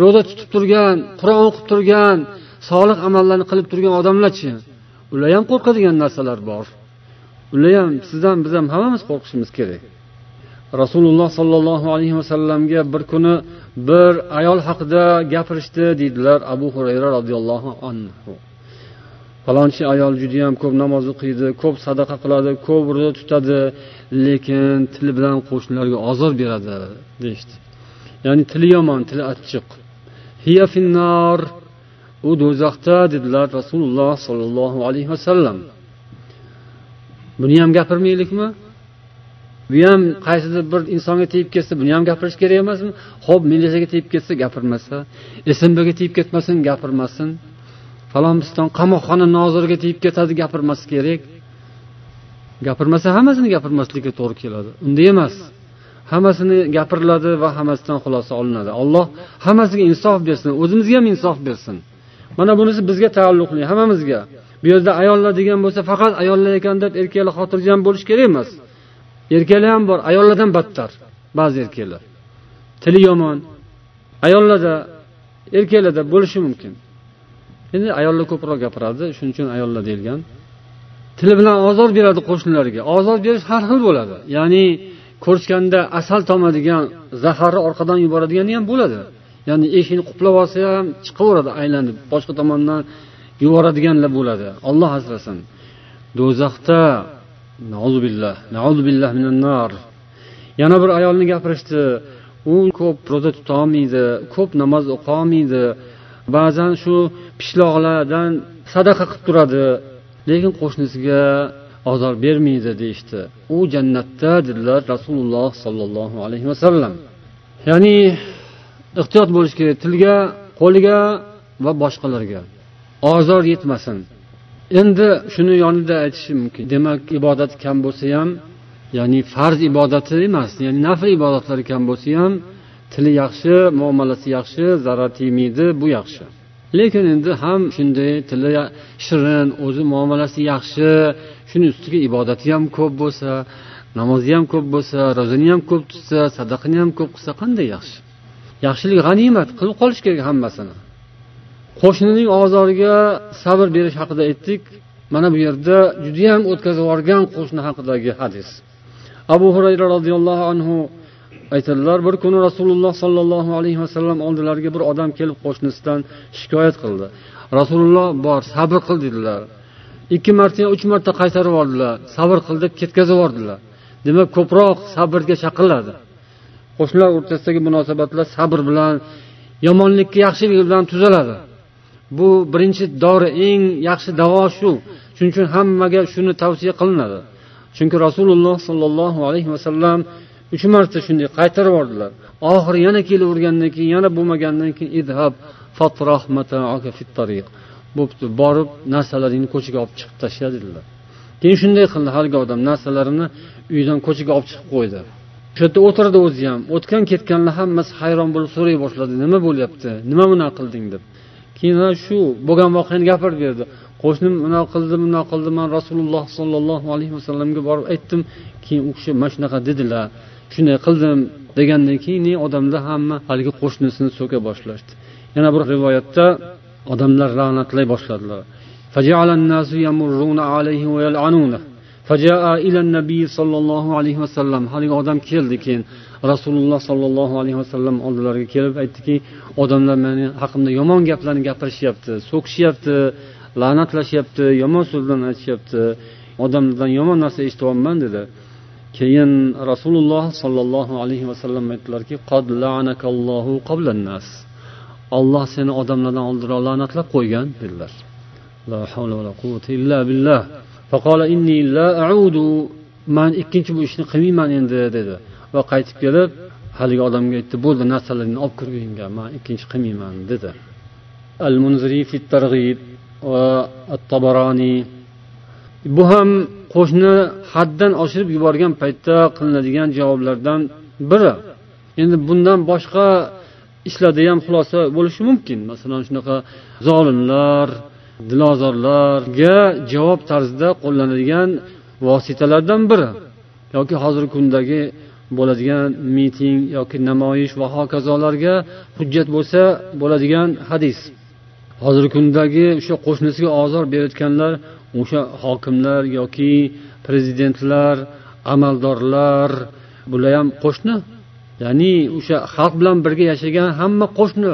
ro'za tutib turgan qur'on o'qib turgan solih amallarni qilib turgan odamlarchi ular ham qo'rqadigan narsalar bor. Ular ham siz ham biz ham hammamiz qo'rqishimiz kerak. Rasululloh sollallohu alayhi vasallamga bir kuni bir ayol haqida gapirishdi deydilar abu hurayra roziyallohu anhu. Falonchi ayol judayam ko'p namoz o'qiydi ko'p sadaqa qiladi ko'p ro'za tutadi. Lekin tili bilan qo'shnilarga ozor beradi deyishdi. Ya'ni tili yomon tili achchiq. Hiya finnar u do'zaxda dedilar rasululloh sollallohu alayhi vasallam. Buni ham gapirmaylikmi? Bu ham qaysidir bir insonga tegib ketsa buni ham gapirish kerak emasmi? Ho'p militsiyaga tegib ketsa gapirmasa smbga tegib ketmasin gapirmasin. Falonbiston qamoqxona noziriga tegib ketadi gapirmasa kerak. Gapirmasa hammasini gapirmaslikka to'g'ri keladi. Unday emas. Hammasini gapiriladi va hammasidan xulosa olinadi. Alloh hammasiga insof bersin o'zimizga ham insof bersin. Mana bunisi bizga taalluqli hammamizga. Bu yerda ayollar degan bo'lsa faqat ayollar ekan deb erkaklar xotirjam bo'lish kerak emas. Erkaklar ham bor ayollardan battar ba'zi erkaklar. Tili yomon ayollarda erkaklarda bo'lishi mumkin. Endi ayollar ko'proq gapiradi shuning uchun ayollar deyilgan. Tili bilan ozor beradi qo'shnilariga ozor berish har xil bo'ladi. Ya'ni ko'rishganda asal tomadigan zaharni orqadan yuboradigani ham bo'ladi. Ya'ni eshikni quplab olsa ham chiqaveradi aylanib boshqa tomondan yuboradiganlar bo'ladi. Olloh asrasin. Do'zaxda yana bir ayolni gapirishdi. U ko'p ro'za tutolmaydi ko'p namoz o'qiolmaydi ba'zan shu pishloqlardan sadaqa qilib turadi. Lekin qo'shnisiga ozor bermaydi deyishdi. U jannatda dedilar rasululloh sollallohu alayhi vasallam. Ya'ni ehtiyot bo'lish kerak tilga qo'liga va boshqalarga. Ozor yetmasin. Endi shuni yonida aytishim mumkin. Demak ibodat kam bo'lsa ham ya'ni farz ibodati emas ya'ni nafl ibodatlari kam bo'lsa ham tili yaxshi muomalasi yaxshi zarar tegmaydi bu yaxshi. Lekin endi ham shunday tili shirin o'zi muomalasi yaxshi shuni ustiga ibodati ham ko'p bo'lsa namozi ham ko'p bo'lsa ro'zani ham ko'p tutsa sadaqani ham ko'p qilsa qanday yaxshi? Yaxshilik g'animat qilib qolish kerak hammasini. Qo'shnining ozoriga sabr berish haqida aytdik. Mana bu yerda judayam o'tkazib yuborgan qo'shni haqidagi hadis. Abu hurayra roziyallohu anhu aytadilar bir kuni rasululloh sollallohu alayhi vasallam oldilariga bir odam kelib qo'shnisidan shikoyat qildi. Rasululloh bor sabr qil dedilar. Ikki marta uch marta qaytarib yubordilar sabr qil deb ketkazib yubordilar. Demak ko'proq sabrga chaqiriladi qo'shnilar o'rtasidagi munosabatlar sabr bilan yomonlikka yaxshilik bilan tuzaladi. Bu birinchi dori eng yaxshi davo shu. Shuning uchun hammaga shuni tavsiya qilinadi. Chunki rasululloh sollallohu alayhi vasallam uch marta shunday qaytarib yubordilar oxiri yana kelavergandan keyin yana bo'lmagandan keyin idhab bo'pti borib narsalaringni ko'chaga olib chiqib tashla dedilar. Keyin shunday qildi haligi odam narsalarini uydan ko'chaga olib chiqib qo'ydi. O'sha yerda o'tirdi o'zi ham. O'tgan ketganlar hammasi hayron bo'lib so'ray boshladi. Nima bo'lyapti? Nima bunaqa qilding? deb. Keyin shu bo'lgan voqeani gapirib berdi. Qo'shnim bunaqa qildi bunaqa qildi. Man rasululloh sollallohu alayhi vasallamga borib aytdim. Keyin u kishi mana shunaqa dedilar. Shunday qildim degandan keyin odamlar hamma haligi qo'shnisini so'ka boshlashdi. Yana bir rivoyatda odamlar la'natlay boshladilar. Sollallohu vasallam haligi odam keldi keyin. Rasululloh sollallohu alayhi vasallam oldilariga kelib aytdiki odamlar meni haqimda yomon gaplarni gapirishyapti so'kishyapti la'natlashyapti yomon so'zlarni aytishyapti. Odamlardan yomon narsa eshityapman dedi. Keyin rasululloh sollallohu alayhi vasallam aytdilarki olloh seni odamlardan oldinroq la'natlab qo'ygan dedilar. La havla vala quvvata illa billah. Faqala inni la a'udu man ikkinchi bu ishni qilmayman endi dedi va qaytib kelib haligi odamga aytdi bo'ldi narsalaringni olib kir uyingga man ikkinchi qilmayman dedi. Al munziri fit targ'ib va at tabaroniy bu ham qo'shni haddan oshirib yuborgan paytda qilinadigan javoblardan biri. Endi bundan boshqa ishlarda ham xulosa bo'lishi mumkin. Masalan shunaqa zolimlar dilozorlarga javob tarzida qo'llanadigan vositalardan biri. Yoki hozirgi kundagi bo'ladigan miting yoki namoyish va hokazolarga hujjat bo'lsa bo'ladigan hadis. Hozirgi kundagi o'sha qo'shnisiga ozor berayotganlar o'sha hokimlar yoki prezidentlar amaldorlar bular ham qo'shni. Ya'ni o'sha xalq bilan birga yashagan hamma qo'shni.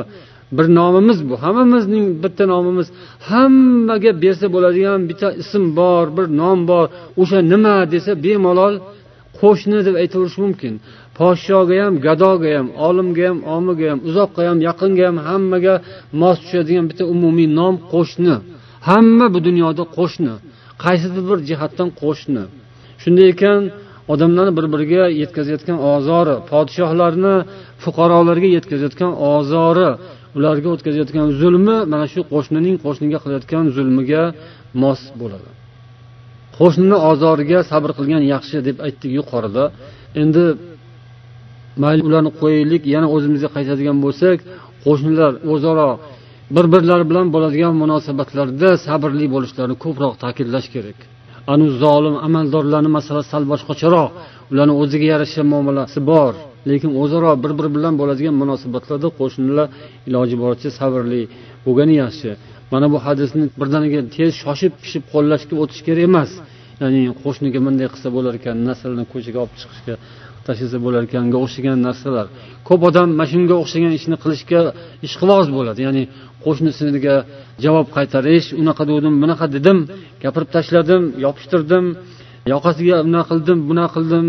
Bir nomimiz bu hammamizning bitta nomimiz. Hammaga bersa bo'ladigan bitta ism bor bir nom bor. O'sha nima desa bemalol qo'shni deb aytaverish mumkin. Podshoga ham gadoga ham olimga ham omiga ham uzoqqa ham yaqinga ham hammaga mos tushadigan bitta umumiy nom qo'shni. Hamma bu dunyoda qo'shni. Qaysidir bir jihatdan qo'shni. Shunday ekan odamlarni bir biriga yetkazayotgan ozori podshohlarni fuqarolarga yetkazayotgan ozori ularga o'tkazayotgan zulmi mana shu qo'shnining qo'shniga qilayotgan zulmiga mos bo'ladi. Qo'shnini ozoriga sabr qilgan yaxshi deb aytdik yuqorida. Endi mayli ularni qo'yaylik yana o'zimizga qaytadigan bo'lsak qo'shnilar o'zaro bir birlari bilan bo'ladigan munosabatlarda sabrli bo'lishlarini ko'proq ta'kidlash kerak. Anu zolim amaldorlarni masalasi sal boshqacharoq ularni o'ziga yarasha muomalasi bor. Lekin o'zaro bir biri bilan bo'ladigan munosabatlarda qo'shnilar iloji boricha sabrli bo'lgani yaxshi. Mana bu hadisni birdaniga tez shoshib pishib qo'llashga o'tish kerak emas. Ya'ni qo'shniga bunday qilsa bo'lar ekan naslni ko'chaga olib chiqishga tashlasa bo'lar ekanga o'xshagan narsalar. Ko'p odam mana shunga o'xshagan ishni qilishga ishqiboz bo'ladi. Ya'ni qo'shnisiga javob qaytarish unaqa degandim bunaqa dedim gapirib tashladim yopishtirdim yoqasiga unaqa qildim bunaqa qildim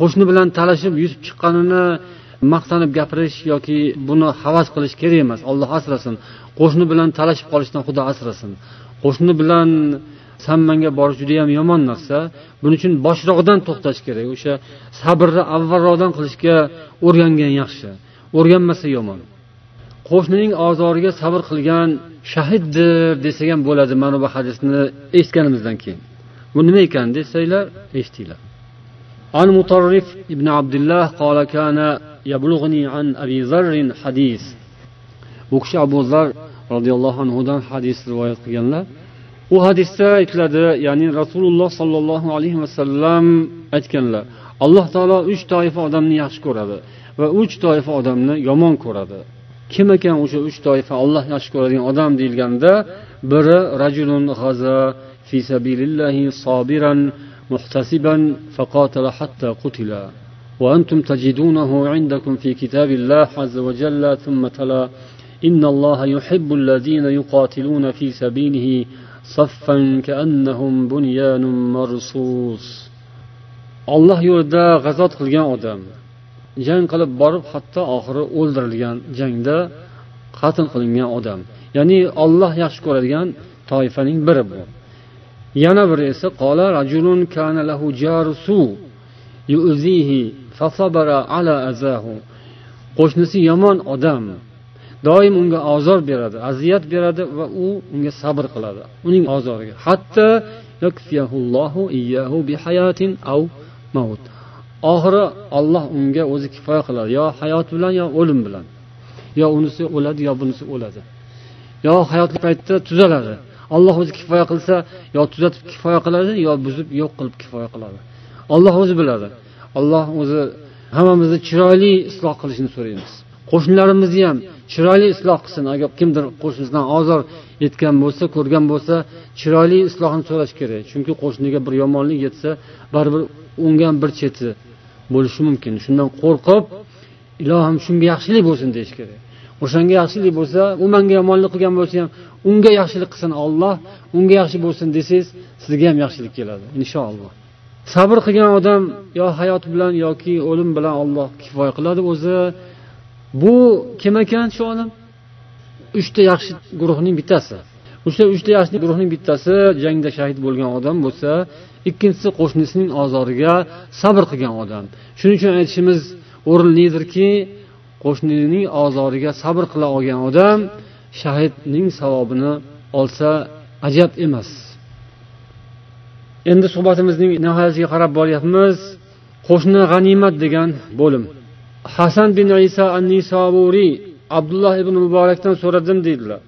qo'shni bilan talashib yutib chiqqanini maqtanib gapirish yoki buni havas qilish kerak emas. Olloh asrasin. Qo'shni bilan talashib qolishdan xudo asrasin. Qo'shni bilan sammanga borish judayam yomon narsa buning uchun boshroqdan to'xtash kerak o'sha sabrni avvalroqdan qilishga o'rgangan yaxshi o'rganmasa yomon qo'shnining ozoriga sabr qilgan shahiddir desak ham bo'ladi mana bu hadisni eshitganimizdan keyin bu nima ekan desanglar eshitinglar عن مطرف ابن عبد الله قال كان يبلغني عن أبي ذر حديث bu kishi abu zar roziyallohu anhudan hadis rivoyat qilganlar u hadisda aytiladi ya'ni rasululloh sollallohu alayhi vasallam aytganlar alloh taolo uch toifa odamni yaxshi ko'radi va uch toifa odamni yomon ko'radi kim ekan o'sha uch toifa olloh yaxshi ko'radigan odam deyilganda biri rajulun g'aza fi sabilillahi sobiran muhtasiban faqatala hatta qutila وأنتم تجدونه عندكم في كتاب الله عز وجل ثم تلا إن الله يحب الذين يقاتلون في سبيله صفا كأنهم بنيان مرصوص olloh yo'lida g'azot qilgan odam jang qilib borib hatto oxiri o'ldirilgan jangda qatl qilingan odam ya'ni olloh yaxshi ko'radigan toifaning biri bu yana biri esa qola rajulun kana lahu jarusu yuzihi fasabara ala azahu qo'shnisi yomon odam doim unga ozor beradi aziyat beradi va u unga sabr qiladi uning ozoriga. Hatto oxiri olloh unga o'zi kifoya qiladi. Yo hayot bilan yo o'lim bilan. Yo unisi o'ladi yo bunisi o'ladi. Yo hayotli paytda tuzaladi. Olloh o'zi kifoya qilsa yo tuzatib kifoya qiladi yo buzib yo'q qilib kifoya qiladi. Olloh o'zi biladi. Olloh o'zi hammamizni chiroyli isloh qilishini so'raymiz. Qo'shnilarimizni ham chiroyli isloh qilsin. Agar kimdir qo'shnisidan ozor yetgan bo'lsa ko'rgan bo'lsa chiroyli islohini so'rash kerak. Chunki qo'shniga bir yomonlik yetsa baribir unga ham bir cheti bo'lishi mumkin. Shundan qo'rqib ilohim shunga yaxshilik bo'lsin deyish kerak. O'shanga yaxshilik bo'lsa u manga yomonlik qilgan bo'lsa ham unga yaxshilik qilsin olloh unga yaxshi bo'lsin desangiz sizga ham yaxshilik keladi inshaalloh. Sabr qilgan odam yo hayot bilan yoki o'lim bilan olloh kifoya qiladi o'zi. Bu kim ekan shu odam uchta yaxshi guruhning bittasi. O'sha uchta yaxshi guruhning bittasi jangda shahid bo'lgan odam bo'lsa ikkinchisi qo'shnisining ozoriga sabr qilgan odam. Shuning uchun aytishimiz o'rinlidirki qo'shnining ozoriga sabr qila olgan odam shahidning savobini olsa ajab emas. Endi suhbatimizning nihoyasiga qarab boryapmiz. Qo'shni g'animat degan bo'lim. hasan bin iso an nisoburiy abdulloh ibn muborakdan so'radim deydilar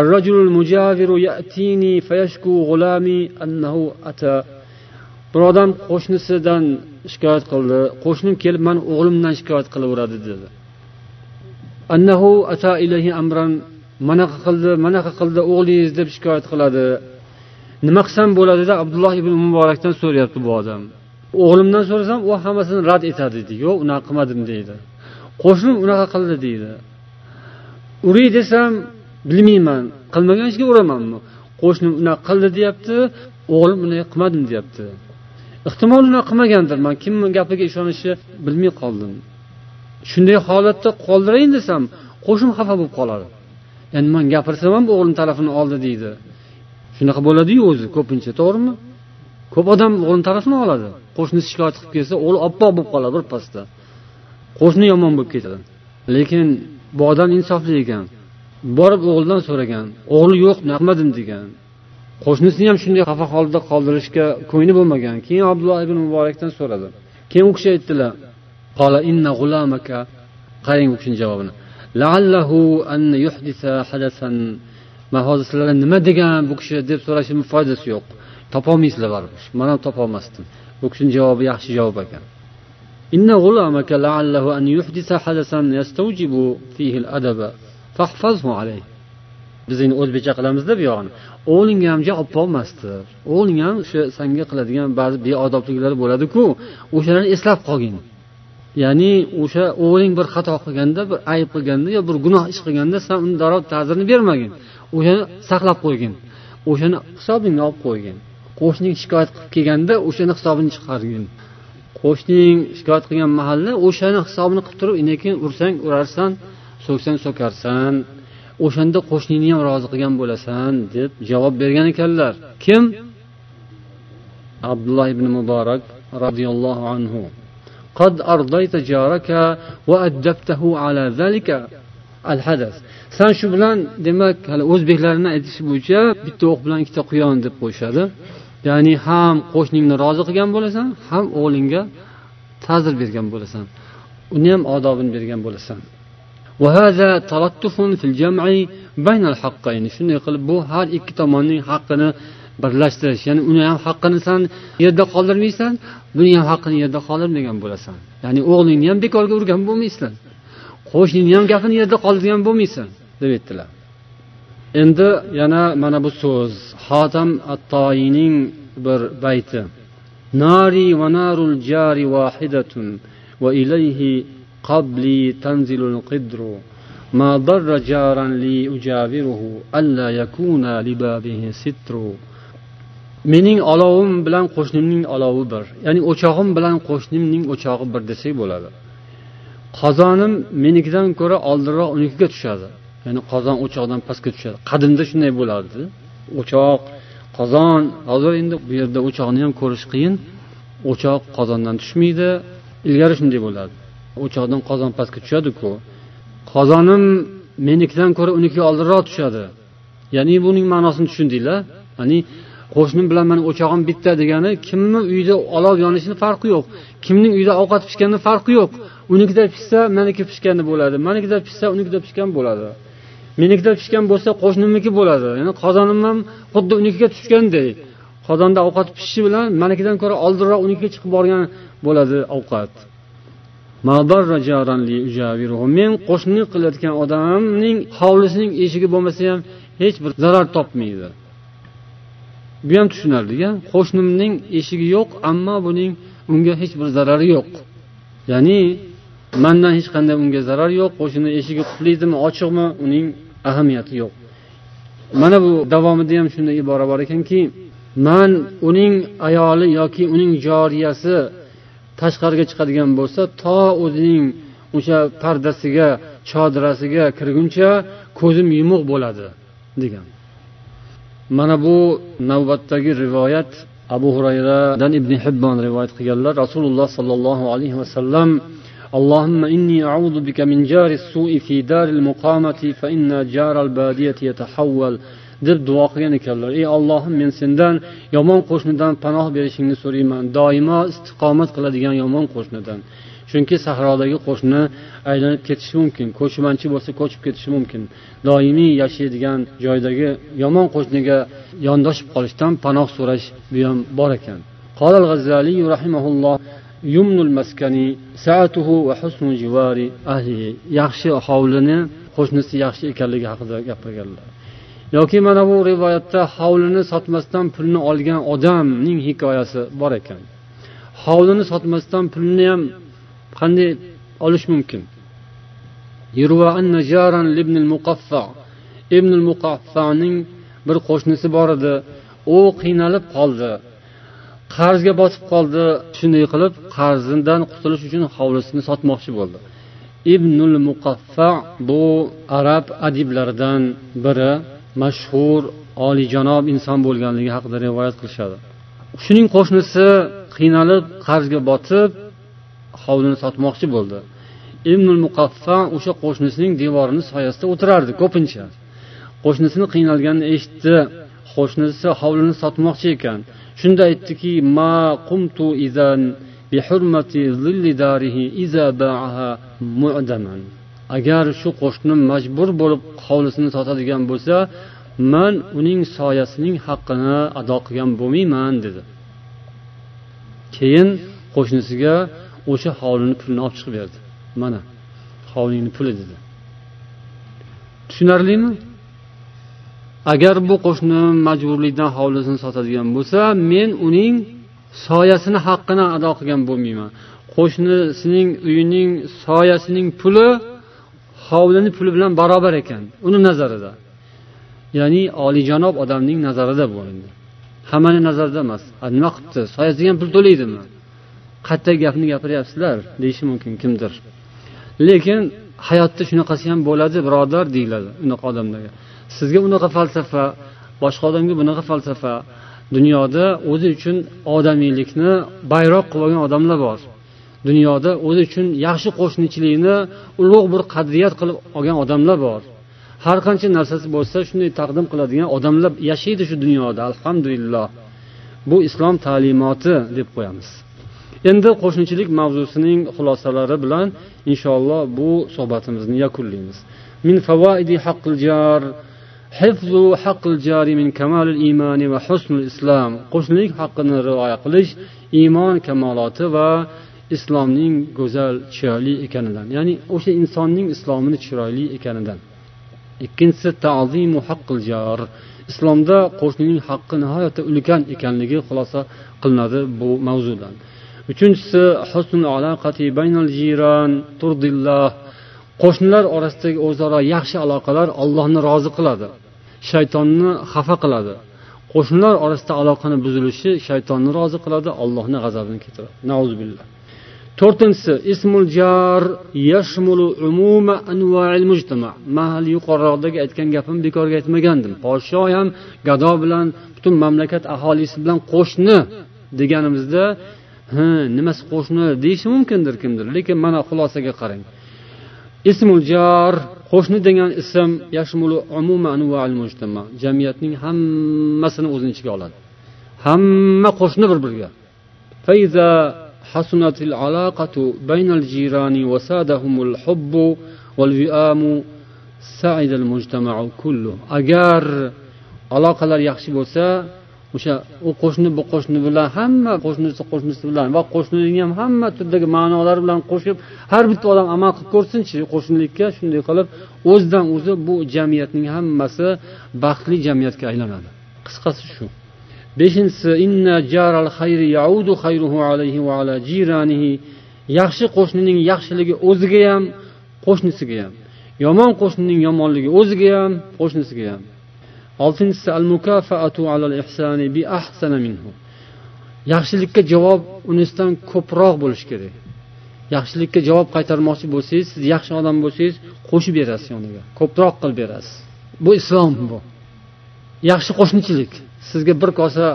الرجل المجاور يأتيني فيشكو غلامي أنه أتى bir odam qo'shnisidan shikoyat qildi qo'shnim kelib mani o'g'limdan shikoyat qilaveradi dedi annahu ata ilayhi amran manaqa qildi manaqa qildi o'g'lingiz deb shikoyat qiladi nima qilsam bo'ladida abdulloh ibn muborakdan so'rayapti bu odam O'g'limdan so'rasam u hammasini rad etadi deydi. Yo'q unaqa qilmadim deydi. Qo'shnim unaqa qildi deydi. Uray desam bilmayman. Qilmagan ishga uramanmi? Qo'shnim unaqa qildi deyapti o'g'lim unaqa qilmadim deyapti. Ehtimol unaqa qilmagandir. Man kimni gapiga ishonishni bilmay qoldim. Shunday holatda qoldirayin desam qo'shnim xafa bo'lib qoladi endi man gapirsam ham o'g'lim tarafini oldi deydi. Shunaqa bo'ladiyu o'zi ko'pincha to'g'rimi? Ko'p odam o'g'lini tarafini oladi. Qo'shnisi shikoyat qilib kelsa o'g'li oppoq bo'lib qoladi birpasda qo'shni yomon bo'lib ketadi. Lekin bu odam insofli ekan. Borib o'g'lidan so'ragan o'g'li yo'q naqmadim degan. Qo'shnisini ham shunday xafa holda qoldirishga ko'ngli bo'lmagan. Keyin abdulloh ibn muborakdan so'radi. Keyin u kishi aytdilar qarang u kishini javobini. Man hozir sizlarga nima degan bu kishi? deb so'rashimni foydasi yo'q. topolmaysizlar baribir man ham topolmasdim bu kishini javobi yaxshi javob ekan إن غلامك لعله أن يحدث حدثا يستوجب فيه الأدب فاحفظه عليه biz endi o'zbekcha qilamizda bu yog'ini o'g'ling ham javob olmasdir o'g'ling ham o'sha sanga qiladigan ba'zi beodobliklar bo'ladiku o'shalarni eslab qolgin ya'ni o'sha o'g'ling bir xato qilganda bir ayb qilganda yo bir gunoh ish qilganda san uni darrov ta'zirini bermagin o'shani saqlab qo'ygin o'shani hisobingga olib qo'ygin qo'shning shikoyat qilib kelganda o'shani hisobini chiqargin qo'shning shikoyat qilgan mahalla o'shani hisobini qilib turib undan keyin ursang urarsan so'ksang so'karsan o'shanda qo'shningni ham rozi qilgan bo'lasan deb javob bergan ekanlar kim abdulloh ibn muborak roziyallohu anhu قد أرضيت جارك وأدبته على ذلك الحدث san shu bilan demak hali o'zbeklarni aytishi bo'yicha bitta o'q bilan ikkita quyon deb qo'yishadi Ya'ni ham qo'shningni rozi qilgan bo'lasan ham o'g'lingga ta'zir bergan bo'lasan uni ham odobini bergan bo'lasan. Shunday qilib bu har ikki tomonning haqqini birlashtirish ya'ni uni ham haqqini san yerda qoldirmaysan buni ham haqqini yerda qoldirmagan bo'lasan. Ya'ni o'g'lingni ham bekorga urgan bo'lmaysan qo'shningni ham gapini yerda qoldirgan bo'lmaysan deb aytdilar. endi yana mana bu so'z hotam attoyiyning bir bayti nari va narul jari vahidatun va ilayhi qabli tanzilul qidru ما ضر جارا لي أجاوره ألا يكون لبابه ستر mening olovim bilan qo'shnimning olovi bir ya'ni o'chog'im bilan qo'shnimning o'chog'i bir desak bo'ladi qozonim menikidan ko'ra oldinroq unikiga tushadi Ya'ni qozon o'choqdan pastga tushadi. Qadimda shunday bo'lardi. O'choq qozon. Hozir endi bu yerda o'choqni ham ko'rish qiyin. O'choq qozondan tushmaydi. Ilgari shunday bo'lardi. O'choqdan qozon pastga tushadiku. Qozonim menikidan ko'ra uniki oldinroq tushadi. Ya'ni buning ma'nosini tushundinglar. Ya'ni qo'shnim bilan mani o'chog'im bitta degani kimni uyida olov yonishini farqi yo'q. Kimning uyida ovqat pishganini farqi yo'q. Unikida pishsa maniki pishgani bo'ladi. Manikida pishsa unikida pishgan bo'ladi. Menikida pishgan bo'lsa qo'shnimniki bo'ladi. Ya'ni qozonim ham xuddi unikiga tushganday qozonda ovqat pishishi bilan manikidan ko'ra oldinroq unikiga chiqib borgan bo'ladi ovqat. Men qo'shnilik qilayotgan odamning hovlisining eshigi bo'lmasa ham hech bir zarar topmaydi. Bu ham tushunarli qo'shnimning eshigi yo'q ammo buning unga hech bir zarari yo'q. Ya'ni mandan hech qanday unga zarar yo'q. Qo'shni eshigi qulfliydimi ochiqmi uning ahamiyati yo'q. Mana bu davomida ham shunday ibora bor ekanki man uning ayoli yoki uning joriyasi tashqariga chiqadigan bo'lsa to o'zining o'sha pardasiga chodirasiga kirguncha ko'zim yumuq bo'ladi degan. Mana bu navbatdagi rivoyat abu hurayradan ibn hibbon rivoyat qilganlar. Rasululloh sollallohu alayhi vasallam اللهم إني أعوذ بك من جار السوء في دار المقامة فإن جار البادية يتحول deb duo qilgan ekanlar ey ollohim men sendan yomon qo'shnidan panoh berishingni so'rayman doimo istiqomat qiladigan yomon qo'shnidan chunki sahrodagi qo'shni aylanib ketishi mumkin ko'chmanchi bo'lsa ko'chib ketishi mumkin doimiy yashaydigan joydagi yomon qo'shniga yondoshib qolishdan panoh so'rash bu ham bor ekan قال الغزالي رحمه الله يمن المسكني سعته وحسن جوار أهله. ahlihi yaxshi qo'shnisi yaxshi ekanligi haqida gapirganlar yoki mana bu rivoyatda hovlini sotmasdan pulni olgan odamning hikoyasi bor ekan hovlini sotmasdan pulni ham qanday olish mumkin ibn muqaffaning bir qo'shnisi bor edi u qiynalib qoldi qarzga botib qoldi shunday qilib qarzidan qutulish uchun hovlisini sotmoqchi bo'ldi. Ibnul muqaffa bu arab adiblaridan biri mashhur olijanob inson bo'lganligi haqida rivoyat qilishadi. Shuning qo'shnisi qiynalib qarzga botib hovlini sotmoqchi bo'ldi. Ibnul muqaffa o'sha qo'shnisining devorini soyasida o'tirardi ko'pincha. Qo'shnisini qiynalganini eshitdi. Qo'shnisi hovlini sotmoqchi ekan. Shunda aytdiki ma qumtu idan agar shu qo'shnim majbur bo'lib hovlisini sotadigan bo'lsa man uning soyasining haqqini ado qilgan bo'lmayman dedi. Keyin qo'shnisiga o'sha hovlini pulini olib chiqib berdi. Mana hovlingni puli dedi. Tushunarlimi? Agar bu qo'shni majburlikdan hovlisini sotadigan bo'lsa men uning soyasini haqqini ado qilgan bo'lmayman. Qo'shnisining uyining soyasining puli hovlini puli bilan barobar ekan uni nazarida. Ya'ni olijanob odamning nazarida bu endi. Hammani nazarida emas. Nima qilibdi soyasiga ham pul to'laydimi? Qayerda gapni gapiryapsizlar? Deyishi mumkin kimdir. Lekin hayotda shunaqasi ham bo'ladi birodar deyiladi unaqa odamlarga. Sizga unaqa falsafa boshqa odamga bunaqa falsafa dunyoda o'zi uchun odamiylikni bayroq qilib olgan odamlar bor. Dunyoda o'zi uchun yaxshi qo'shnichilikni ulug' bir qadriyat qilib olgan odamlar bor. Har qancha narsasi bo'lsa shunday taqdim qiladigan odamlar yashaydi shu dunyoda alhamdulillah. Bu islom ta'limoti deb qo'yamiz. Endi qo'shnichilik mavzusining xulosalari bilan inshaalloh bu suhbatimizni yakunlaymiz. Min fawaidi haqqil jar hifzu haqqil jari min kamalil iymani va husnul islom qo'shnilik haqqini rioya qilish iymon kamoloti va islomning go'zal chiroyli ekanidan ya'ni o'sha insonning islomini chiroyli ekanidan. Ikkinchisi tazimu haqqil jar. Islomda qo'shnining haqqi nihoyatda ulkan ekanligi xulosa qilinadi bu mavzudan. Uchinchisi qo'shnilar orasidagi o'zaro yaxshi aloqalar allohni rozi qiladi. Shaytonni xafa qiladi. Qo'shnilar orasida aloqani buzilishi shaytonni rozi qiladi allohni g'azabini keltiradi. To'rtinchisi ismul jar yashmulu umuma anva'il mujtama. Mahal yuqoriroqdagi aytgan gapimni bekorga aytmagandim. Podsho ham gado bilan butun mamlakat aholisi bilan qo'shni deganimizda ha nimasi qo'shni? deyishi mumkindir kimdir. Lekin mana xulosaga qarang. Ismul jar qo'shni degan ism jamiyatning hammasini o'zini ichiga oladi hamma qo'shni bir biriga حسنت العلاقة بين الجيران وسادهم الحب والوئام سعد المجتمع كله agar aloqalar yaxshi bo'lsa o'sha u qo'shni bu qo'shni bilan hamma qo'shnisi qo'shnisi bilan va qo'shnining ham hamma turdagi ma'nolari bilan qo'shib har bitta odam amal qilib ko'rsinchi qo'shnilikka shunday qilib o'zidan o'zi bu jamiyatning hammasi baxtli jamiyatga aylanadi. Qisqasi shu. Beshinchisi yaxshi qo'shnining yaxshiligi o'ziga ham qo'shnisiga ham. Yomon qo'shnining yomonligi o'ziga ham qo'shnisiga ham. Oltinchisi al mukafaatu alal ihsani bi ahsana minhu. Yaxshilikka javob unisidan ko'proq bo'lishi kerak. Yaxshilikka javob qaytarmoqchi bo'lsangiz siz yaxshi odam bo'lsangiz qo'shib berasiz yoniga. Ko'proq qilib berasiz. Bu islom bu. Yaxshi qo'shnichilik. Sizga bir kosa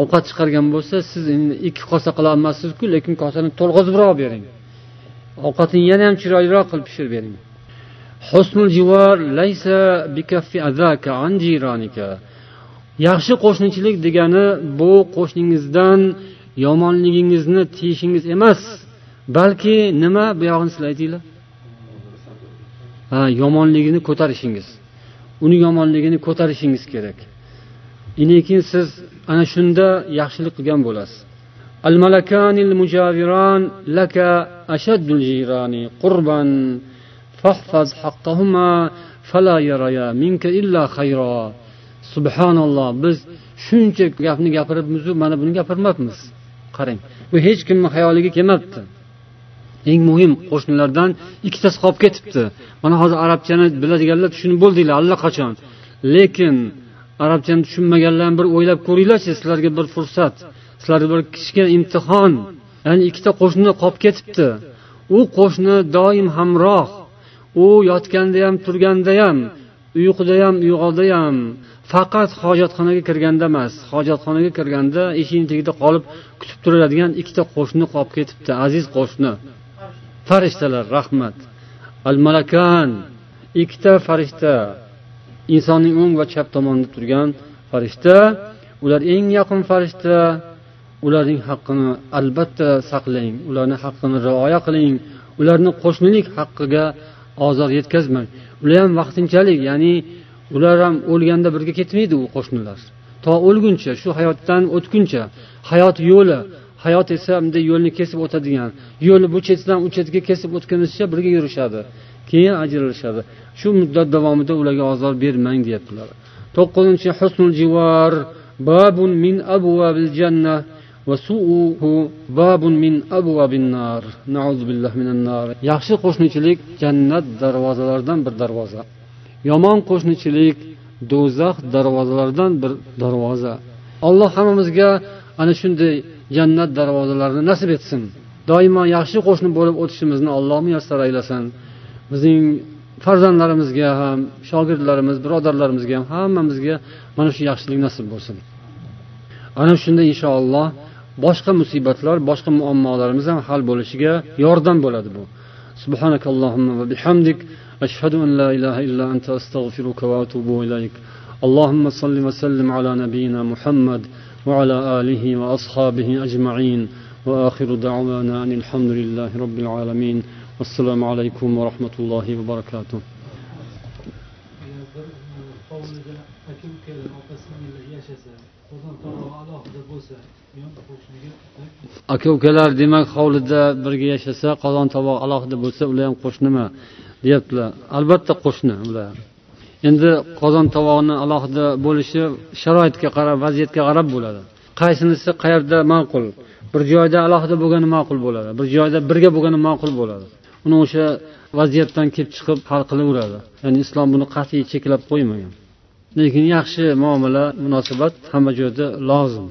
ovqat chiqargan bo'lsa siz endi ikki kosa qilolmassizku lekin kosani to'lg'izibroq bering. Ovqatni yana ham chiroyliroq qilib pishirib bering. husnul bikaffi an jiranika. Yaxshi qo'shnichilik degani bu qo'shningizdan yomonligingizni tiyishingiz emas balki nima buyog'ini sizlar aytinglar? Ha yomonligini ko'tarishingiz. Uni yomonligini ko'tarishingiz kerak. Lekin siz ana shunda yaxshilik qilgan bo'lasiz. Al malakanil mujaviran laka ashaddul jirani qurban. فاحفظ حقهما فلا يريا منك إلا خيرا subhanalloh biz shuncha gapni gapiribmizu mana buni gapirmabmiz qarang bu hech kimni xayoliga kelmabdi eng muhim qo'shnilardan ikkitasi qolib ketibdi mana hozir arabchani biladiganlar tushunib bo'ldinglar allaqachon lekin arabchani tushunmaganlar bir o'ylab ko'ringlarchi sizlarga bir fursat sizlarga bir kichkina imtihon ya'ni ikkita qo'shni qolib ketibdi u qo'shni doim hamroh U yotganda ham turganda ham uyquda ham uyg'oqda ham faqat hojatxonaga kirganda emas. Hojatxonaga kirganda eshikni tagida qolib kutib turadigan ikkita qo'shni qolib ketibdi aziz qo'shni. Farishtalar rahmat. Al malakan ikkita farishta. Insonning o'ng va chap tomonida turgan farishta. Ular eng yaqin farishta. Ularning haqqini albatta saqlang ularni haqqini rioya qiling. Ularni qo'shnilik haqqiga ozor yetkazmang ular ham vaqtinchalik ya'ni ular ham o'lganda birga ketmaydi u qo'shnilar. To o'lguncha shu hayotdan o'tguncha hayot yo'li hayot esa bunday yo'lni kesib o'tadigan yo'lni bu chetidan u chetga kesib o'tgunizcha birga yurishadi keyin ajralishadi. Shu muddat davomida ularga ozor bermang deyaptilar. To'qqizinchi husnul jivar babun min abvabil janna yaxshi qo'shnichilik jannat darvozalaridan bir darvoza. Yomon qo'shnichilik do'zax darvozalaridan bir darvoza. Alloh hammamizga ana shunday jannat darvozalarini nasib etsin. Doimo yaxshi qo'shni bo'lib o'tishimizni alloh muyassar aylasin. Bizning farzandlarimizga ham shogirdlarimiz birodarlarimizga ham hammamizga mana shu yaxshilik nasib bo'lsin. Ana shunda inshaalloh boshqa musibatlar boshqa muammolarimiz ham hal bo'lishiga yordam bo'ladi bu سبحانك اللهم وبحمدك أشهد أن لا إله إلا أنت أستغفرك وأتوب إليك اللهم صل وسلم على نبينا محمد وعلى آله وأصحابه أجمعين وآخر دعوانا أن الحمد لله رب العالمين والسلام عليكم ورحمة الله وبركاته aka ukalar demak hovlida birga yashasa qozon tovoq alohida bo'lsa ular ham qo'shnimi deyaptilar. Albatta qo'shni ular. Endi qozon tovoqni alohida bo'lishi sharoitga qarab vaziyatga qarab bo'ladi. Qaysinisi qayerda ma'qul? Bir joyda alohida bo'lgani ma'qul bo'ladi. Bir joyda birga bo'lgani ma'qul bo'ladi. Uni o'sha vaziyatdan kelib chiqib hal qilaveradi. Ya'ni islom buni qat'iy cheklab qo'ymagan. Lekin yaxshi muomala munosabat hamma joyda lozim.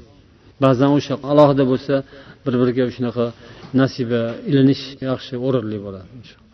Ba'zan o'sha alohida bo'lsa bir biriga shunaqa nasiba ilinish yaxshi o'rinli bo'ladi